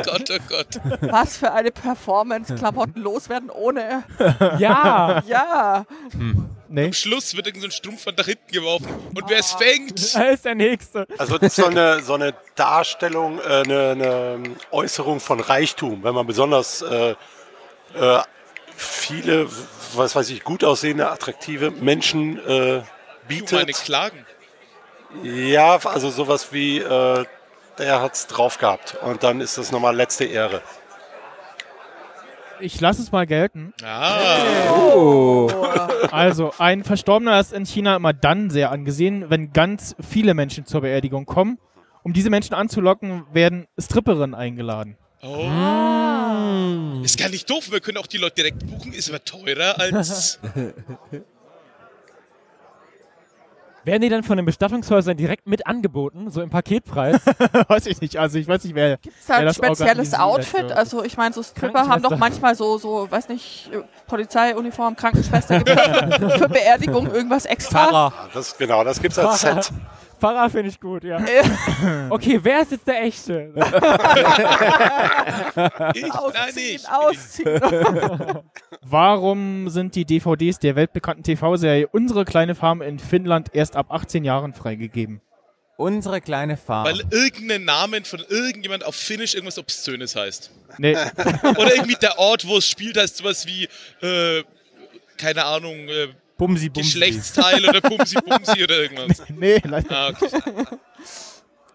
Gott, oh Gott. was für eine Performance. Klamotten loswerden ohne. ja, Ja. Nee. Am Schluss wird irgendein so ein Strumpf nach hinten geworfen. Und wer es fängt, er ist der Nächste. Also das ist so eine, so eine Darstellung, äh, eine, eine Äußerung von Reichtum, wenn man besonders äh, äh, viele, was weiß ich, gut aussehende, attraktive Menschen äh, du meine bietet. Klagen. Ja, also sowas wie, äh, der hat's drauf gehabt. Und dann ist das nochmal letzte Ehre. Ich lasse es mal gelten. Ah, Oh. Also, ein Verstorbener ist in China immer dann sehr angesehen, wenn ganz viele Menschen zur Beerdigung kommen. Um diese Menschen anzulocken, werden Stripperinnen eingeladen. Oh. Ist gar nicht doof, wir können auch die Leute direkt buchen, ist aber teurer als. Werden die dann von den Bestattungshäusern direkt mit angeboten, so im Paketpreis? weiß ich nicht. Also ich weiß nicht, wer. Ist da ein spezielles Outfit? Also ich meine, so Stripper haben doch manchmal so, so, weiß nicht, Polizeiuniform, Krankenschwester, für Beerdigung irgendwas extra? Pfarrer. Das, genau, das gibt's als Set. Pfarrer finde ich gut, ja. Okay, wer ist jetzt der Echte? Ich, nein, ausziehen, ich. ausziehen. Warum sind die DVDs der weltbekannten TV-Serie Unsere kleine Farm in Finnland erst ab 18 Jahren freigegeben? Unsere kleine Farm. Weil irgendein Namen von irgendjemand auf Finnisch irgendwas Obszönes heißt. Nee, Oder irgendwie der Ort, wo es spielt, heißt sowas wie, äh, keine Ahnung, äh, Bumsi, Bumsi. Geschlechtsteil oder Bumsi Bumsi oder irgendwas. nee, leider. Ah, okay.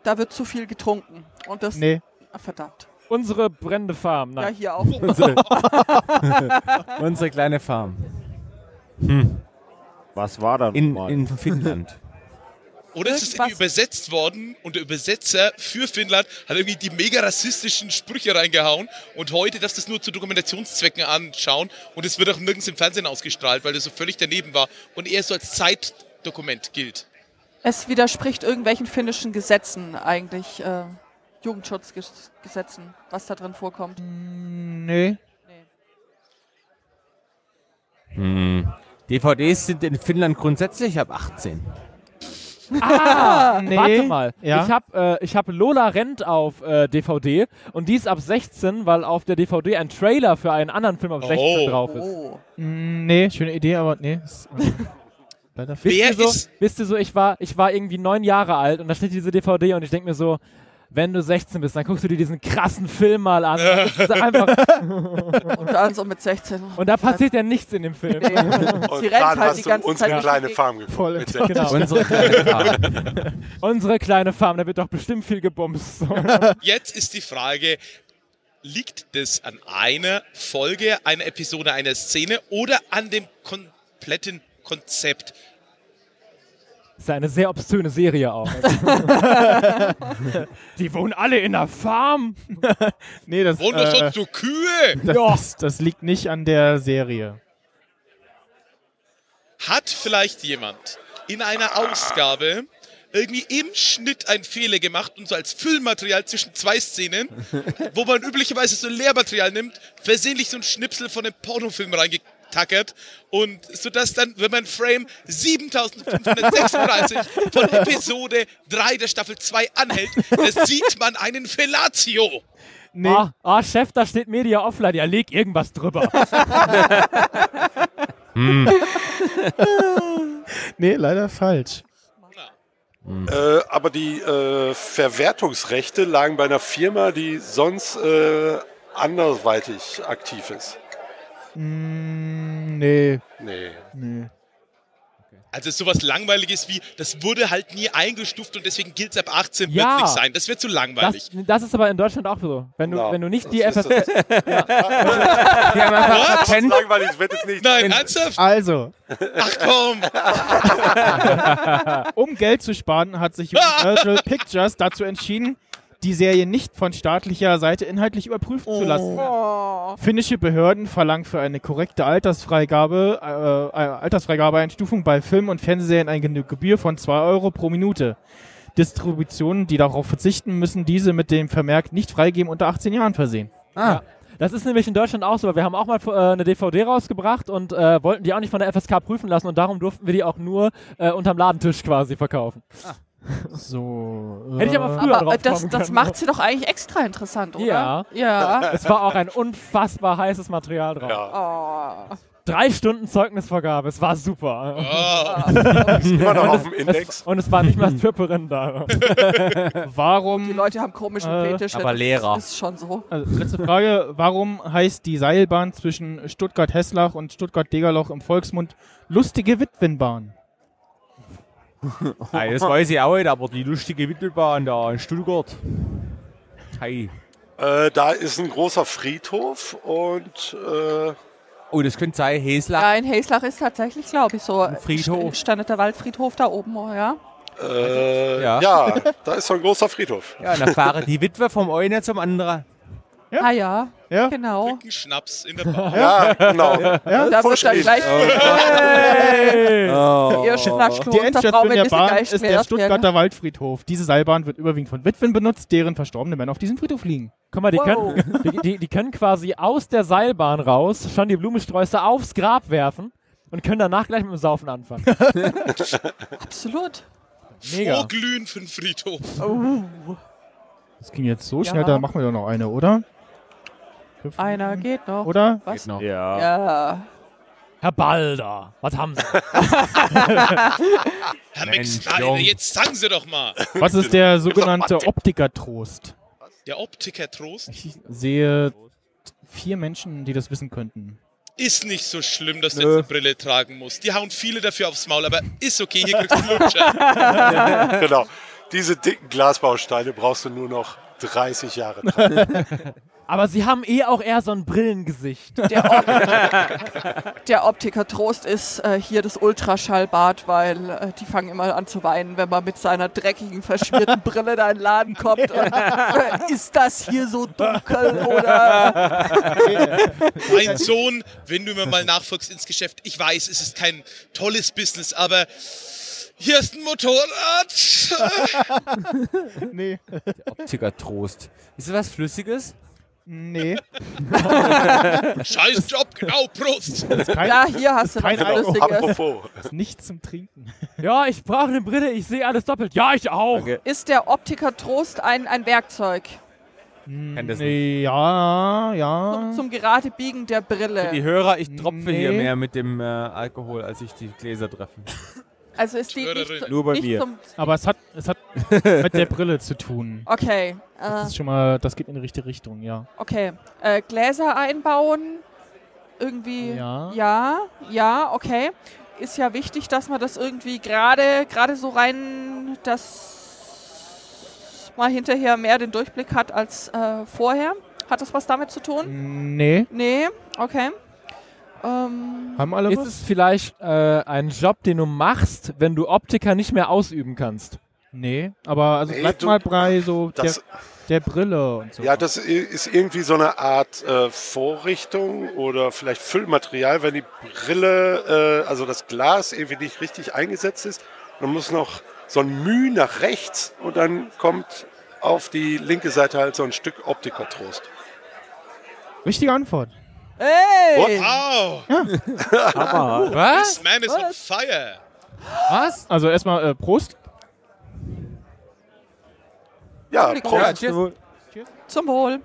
Da wird zu viel getrunken. Und das, Nee. ah, verdammt. Unsere brennende Farm. Ja, Nein. hier auch. Unsere, unsere kleine Farm. Was war da In, in Finnland. Oder es ist irgendwie Irgendwas- übersetzt worden und der Übersetzer für Finnland hat irgendwie die mega rassistischen Sprüche reingehauen und heute darfst du es nur zu Dokumentationszwecken anschauen und es wird auch nirgends im Fernsehen ausgestrahlt, weil das so völlig daneben war und eher so als Zeitdokument gilt. Es widerspricht irgendwelchen finnischen Gesetzen eigentlich, äh, Jugendschutzgesetzen, was da drin vorkommt. Nee. Hm. DVDs sind in Finnland grundsätzlich ab 18. Ah, Nee. warte mal. Ja? Ich habe äh, ich hab Lola Rent auf äh, DVD und die ist ab 16, weil auf der DVD ein Trailer für einen anderen Film ab 16 Oh. drauf ist. Oh. Mm, Nee, schöne Idee, aber nee. Wisst ihr so, wisst ihr so, ich war, ich war irgendwie neun Jahre alt und da steht diese DVD und ich denke mir so, wenn du 16 bist, dann guckst du dir diesen krassen Film mal an. Und dann so mit 16. und da passiert ja nichts in dem Film. Nee. Und Sie rennt dann halt hast die du ganze unsere Zeit kleine Farm geguckt. Voll. mit Genau. Unsere kleine Farm. Unsere kleine Farm, da wird doch bestimmt viel gebumst. Jetzt ist die Frage, liegt das an einer Folge, einer Episode, einer Szene oder an dem kompletten Konzept? Das ist eine sehr obszöne Serie auch. Die wohnen alle in der Farm. Nee, das, Wohnen doch äh, sonst so Kühe? das, das, das liegt nicht an der Serie. Hat vielleicht jemand in einer Ausgabe irgendwie im Schnitt einen Fehler gemacht und so als Füllmaterial zwischen zwei Szenen, wo man üblicherweise so Lehrmaterial nimmt, versehentlich so ein Schnipsel von einem Pornofilm reingetackert und so dass dann, wenn man Frame 7536 von Episode 3 der Staffel 2 anhält, da sieht man einen Fellatio. Nee, Ah, ah, Chef, da steht Media Offline. Ja, leg irgendwas drüber. nee, leider falsch. Äh, aber die äh, Verwertungsrechte lagen bei einer Firma, die sonst äh, andersweitig aktiv ist. Mm, nee, Nee. nee. Also sowas langweiliges wie, das wurde halt nie eingestuft und deswegen gilt es ab 18, Ja. wird nicht sein. Das wird zu langweilig. Das, das ist aber in Deutschland auch so. Wenn du, Ja, wenn du nicht das die FSK. das. Die haben einfach verpennt. Langweilig wird es nicht. Nein, in- ernsthaft? Also, Ach komm. um Geld zu sparen, hat sich Universal Pictures dazu entschieden, die Serie nicht von staatlicher Seite inhaltlich überprüfen zu lassen. Oh. Finnische Behörden verlangen für eine korrekte Altersfreigabe, äh, äh, Altersfreigabeeinstufung bei Film- und Fernsehserien eine Gebühr von 2 Euro pro Minute. Distributionen, die darauf verzichten, müssen diese mit dem Vermerk nicht freigeben unter 18 Jahren versehen. Ah. Das ist nämlich in Deutschland auch so. weil Wir haben auch mal äh, eine DVD rausgebracht und äh, wollten die auch nicht von der FSK prüfen lassen und darum durften wir die auch nur äh, unterm Ladentisch quasi verkaufen. So. Hätte ich aber äh, früher Aber drauf äh, das, das macht sie doch eigentlich extra interessant, oder? Ja. Ja. Es war auch ein unfassbar heißes Material drauf. Ja. Oh. Drei Stunden Zeugnisvergabe, es war super. Oh, Immer noch auf dem Es, Index. und es war nicht mal Stripperin da. Warum Die Leute haben komischen Äh, Fetische. aber das Lehrer. Ist schon so. Also, letzte Frage. Warum heißt die Seilbahn zwischen Stuttgart-Hesslach und Stuttgart-Degerloch im Volksmund lustige Witwenbahn? Hey, das weiß ich auch nicht, aber die lustige Wittelbahn da in Stuttgart. Hey. Äh, da ist ein großer Friedhof und äh, Oh, das könnte sein, Heslach. Ja, in Heslach ist tatsächlich, glaube ich, so. Friedhof. Standet der Waldfriedhof da oben, oh, ja. äh, Ja. ja. da ist so ein großer Friedhof. Ja, und dann fahren die Witwe vom einen zum anderen. Ja? Ah ja, Ja? genau. Trinken Schnaps in der Bar. Ja, genau. Ja? Da wird dann gleich Hey! Oh. ihr schnappt Die Endstation der Bahn ist der Stuttgarter Waldfriedhof. Diese Seilbahn wird überwiegend von Witwen benutzt, deren verstorbene Männer auf diesen Friedhof liegen. Guck mal, die, Wow. können, die, die, die können quasi aus der Seilbahn raus schon die Blumensträuße aufs Grab werfen und können danach gleich mit dem Saufen anfangen. Absolut. Mega. Vorglühen für den Friedhof. Oh, Das ging jetzt so Ja. schnell, da machen wir doch noch eine, oder? Fünf einer geht noch. Oder? Was? noch. Ja. Ja. Herr Balder, was haben Sie? Herr McSnyder, jetzt sagen Sie doch mal. Was ist der sogenannte Optikertrost? Der Optiker Trost Ich sehe vier Menschen, die das wissen könnten. ist nicht so schlimm, dass du jetzt eine Brille tragen musst. Die hauen viele dafür aufs Maul, aber ist okay, hier kriegst du Lutscher. genau. Diese dicken Glasbausteine brauchst du nur noch 30 Jahre tragen. Aber Sie haben eh auch eher so ein Brillengesicht. Der, Op der Optiker Trost ist äh, hier das Ultraschallbad, weil äh, die fangen immer an zu weinen, wenn man mit seiner dreckigen, verschmierten Brille da in den Laden kommt. Und, äh, ist das hier so dunkel oder? mein Sohn, wenn du mir mal nachfolgst ins Geschäft, ich weiß, es ist kein tolles Business, aber hier ist ein Motorrad. Nee. Optiker Trost. Ist das was Flüssiges? Nee. Scheiß Job, genau, Prost. Kein, Ja, hier hast du Kein was. Apropos. Nichts zum Trinken. Ja, ich brauche eine Brille, ich sehe alles doppelt. Ja, ich auch. Okay. Ist der Optiker Trost ein, ein Werkzeug das Nee, ja, zum, ja. zum gerade Biegen der Für die Brille? Hörer, ich tropfe hier Nee. mehr mit dem äh, Alkohol, als ich die Gläser treffe. Also ist die nicht. Nur bei nicht mir. zum... Aber es hat, es hat mit der Brille zu tun. Okay, Das äh, ist schon mal, das geht in die richtige Richtung, ja. okay. Äh, Gläser einbauen, irgendwie... Ja. Ja, ja, okay. Ist ja wichtig, dass man das irgendwie gerade gerade so rein, dass man hinterher mehr den Durchblick hat als äh, vorher. Hat das was damit zu tun? Nee. Nee, okay. Ähm, Haben alle Ist was? es vielleicht äh, ein Job, den du machst, wenn du Optiker nicht mehr ausüben kannst? Nee, aber also Nee, bleibt du- mal bei so der, Das, der Brille und so. ja, das ist irgendwie so eine Art äh, Vorrichtung oder vielleicht Füllmaterial, wenn die Brille, äh, also das Glas irgendwie nicht richtig eingesetzt ist. Dann muss noch so ein Müh nach rechts und dann kommt auf die linke Seite halt so ein Stück Optikertrost. Richtige Antwort. Hey! Wow, Hammer. Was? this man is on Was? fire. Was? Also erstmal äh, Prost. Ja. Prost. Ja, cheers. Zum Wohl.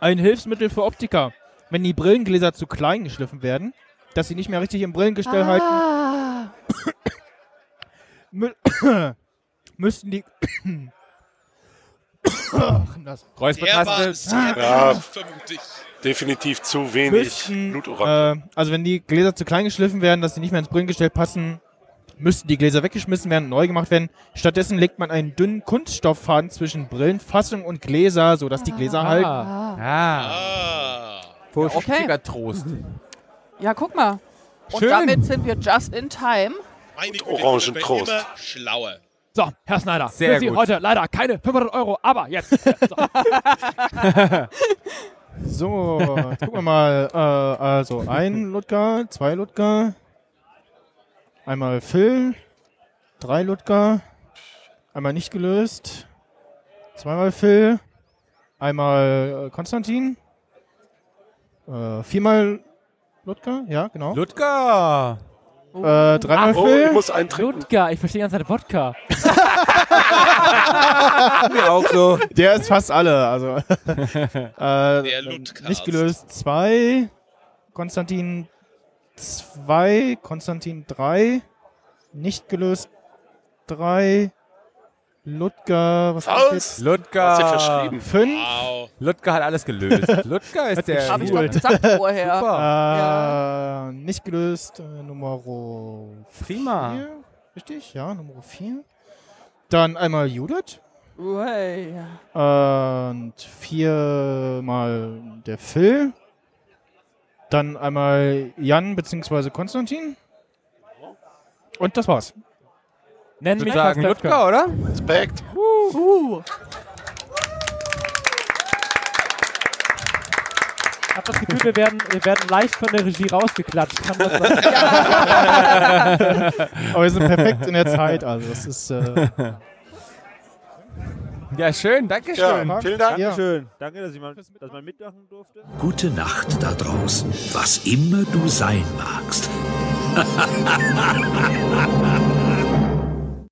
Ein Hilfsmittel für Optiker. Wenn die Brillengläser zu klein geschliffen werden, dass sie nicht mehr richtig im Brillengestell halten, Ah, mü müssten die. Sehr Ja. Definitiv zu wenig müssten, Blutorange. äh, also wenn die Gläser zu klein geschliffen werden, dass sie nicht mehr ins Brillengestell passen, müssten die Gläser weggeschmissen werden und neu gemacht werden. Stattdessen legt man einen dünnen Kunststofffaden zwischen Brillenfassung und Gläser, sodass die Gläser halten. Ah. ah. Ah, Ah, Vorsichtiger Trost. Ja, guck mal. Und Schön. damit sind wir just in time. meine Güte, bin immer schlauer. So, Herr Snyder, Sehr für Sie gut. heute leider keine 500 Euro, aber jetzt. So. So, jetzt gucken wir mal. Äh, also ein Ludger, zwei Ludger, einmal Phil, drei Ludger, einmal nicht gelöst, zweimal Phil, einmal äh, Konstantin, äh, viermal Ludger, ja, genau. Ludger! Äh, dreimal Oh, ich Phil, muss eintrinken. Ludger, ich verstehe die ganze Zeit Wodka. Mir auch so. der ist fast alle. Also äh, Der nicht gelöst, zwei, Konstantin zwei, Konstantin drei, nicht gelöst drei, Ludger, was? Was? Du Ludger. verschrieben? Fünf, Wow. Ludger hat alles gelöst. Ludger ist der. Hab ich doch gesagt vorher. Super. äh, nicht gelöst, äh, Nummer Prima. vier, richtig? Ja, Nummer vier. Dann einmal Judith Uey. und viermal der Phil. Dann einmal Jan bzw. Konstantin. Und das war's. Nennen mich sagen, Lütger, oder? Respekt. Uh, uh. Ich habe das Gefühl, wir werden, wir werden leicht von der Regie rausgeklatscht. Aber wir sind perfekt in der Zeit, also das ist. Äh ja, schön, danke schön. Ja, vielen Dank. Dankeschön. Ja. Danke, dass, ich mal, dass man mitmachen durfte. Gute Nacht da draußen, was immer du sein magst.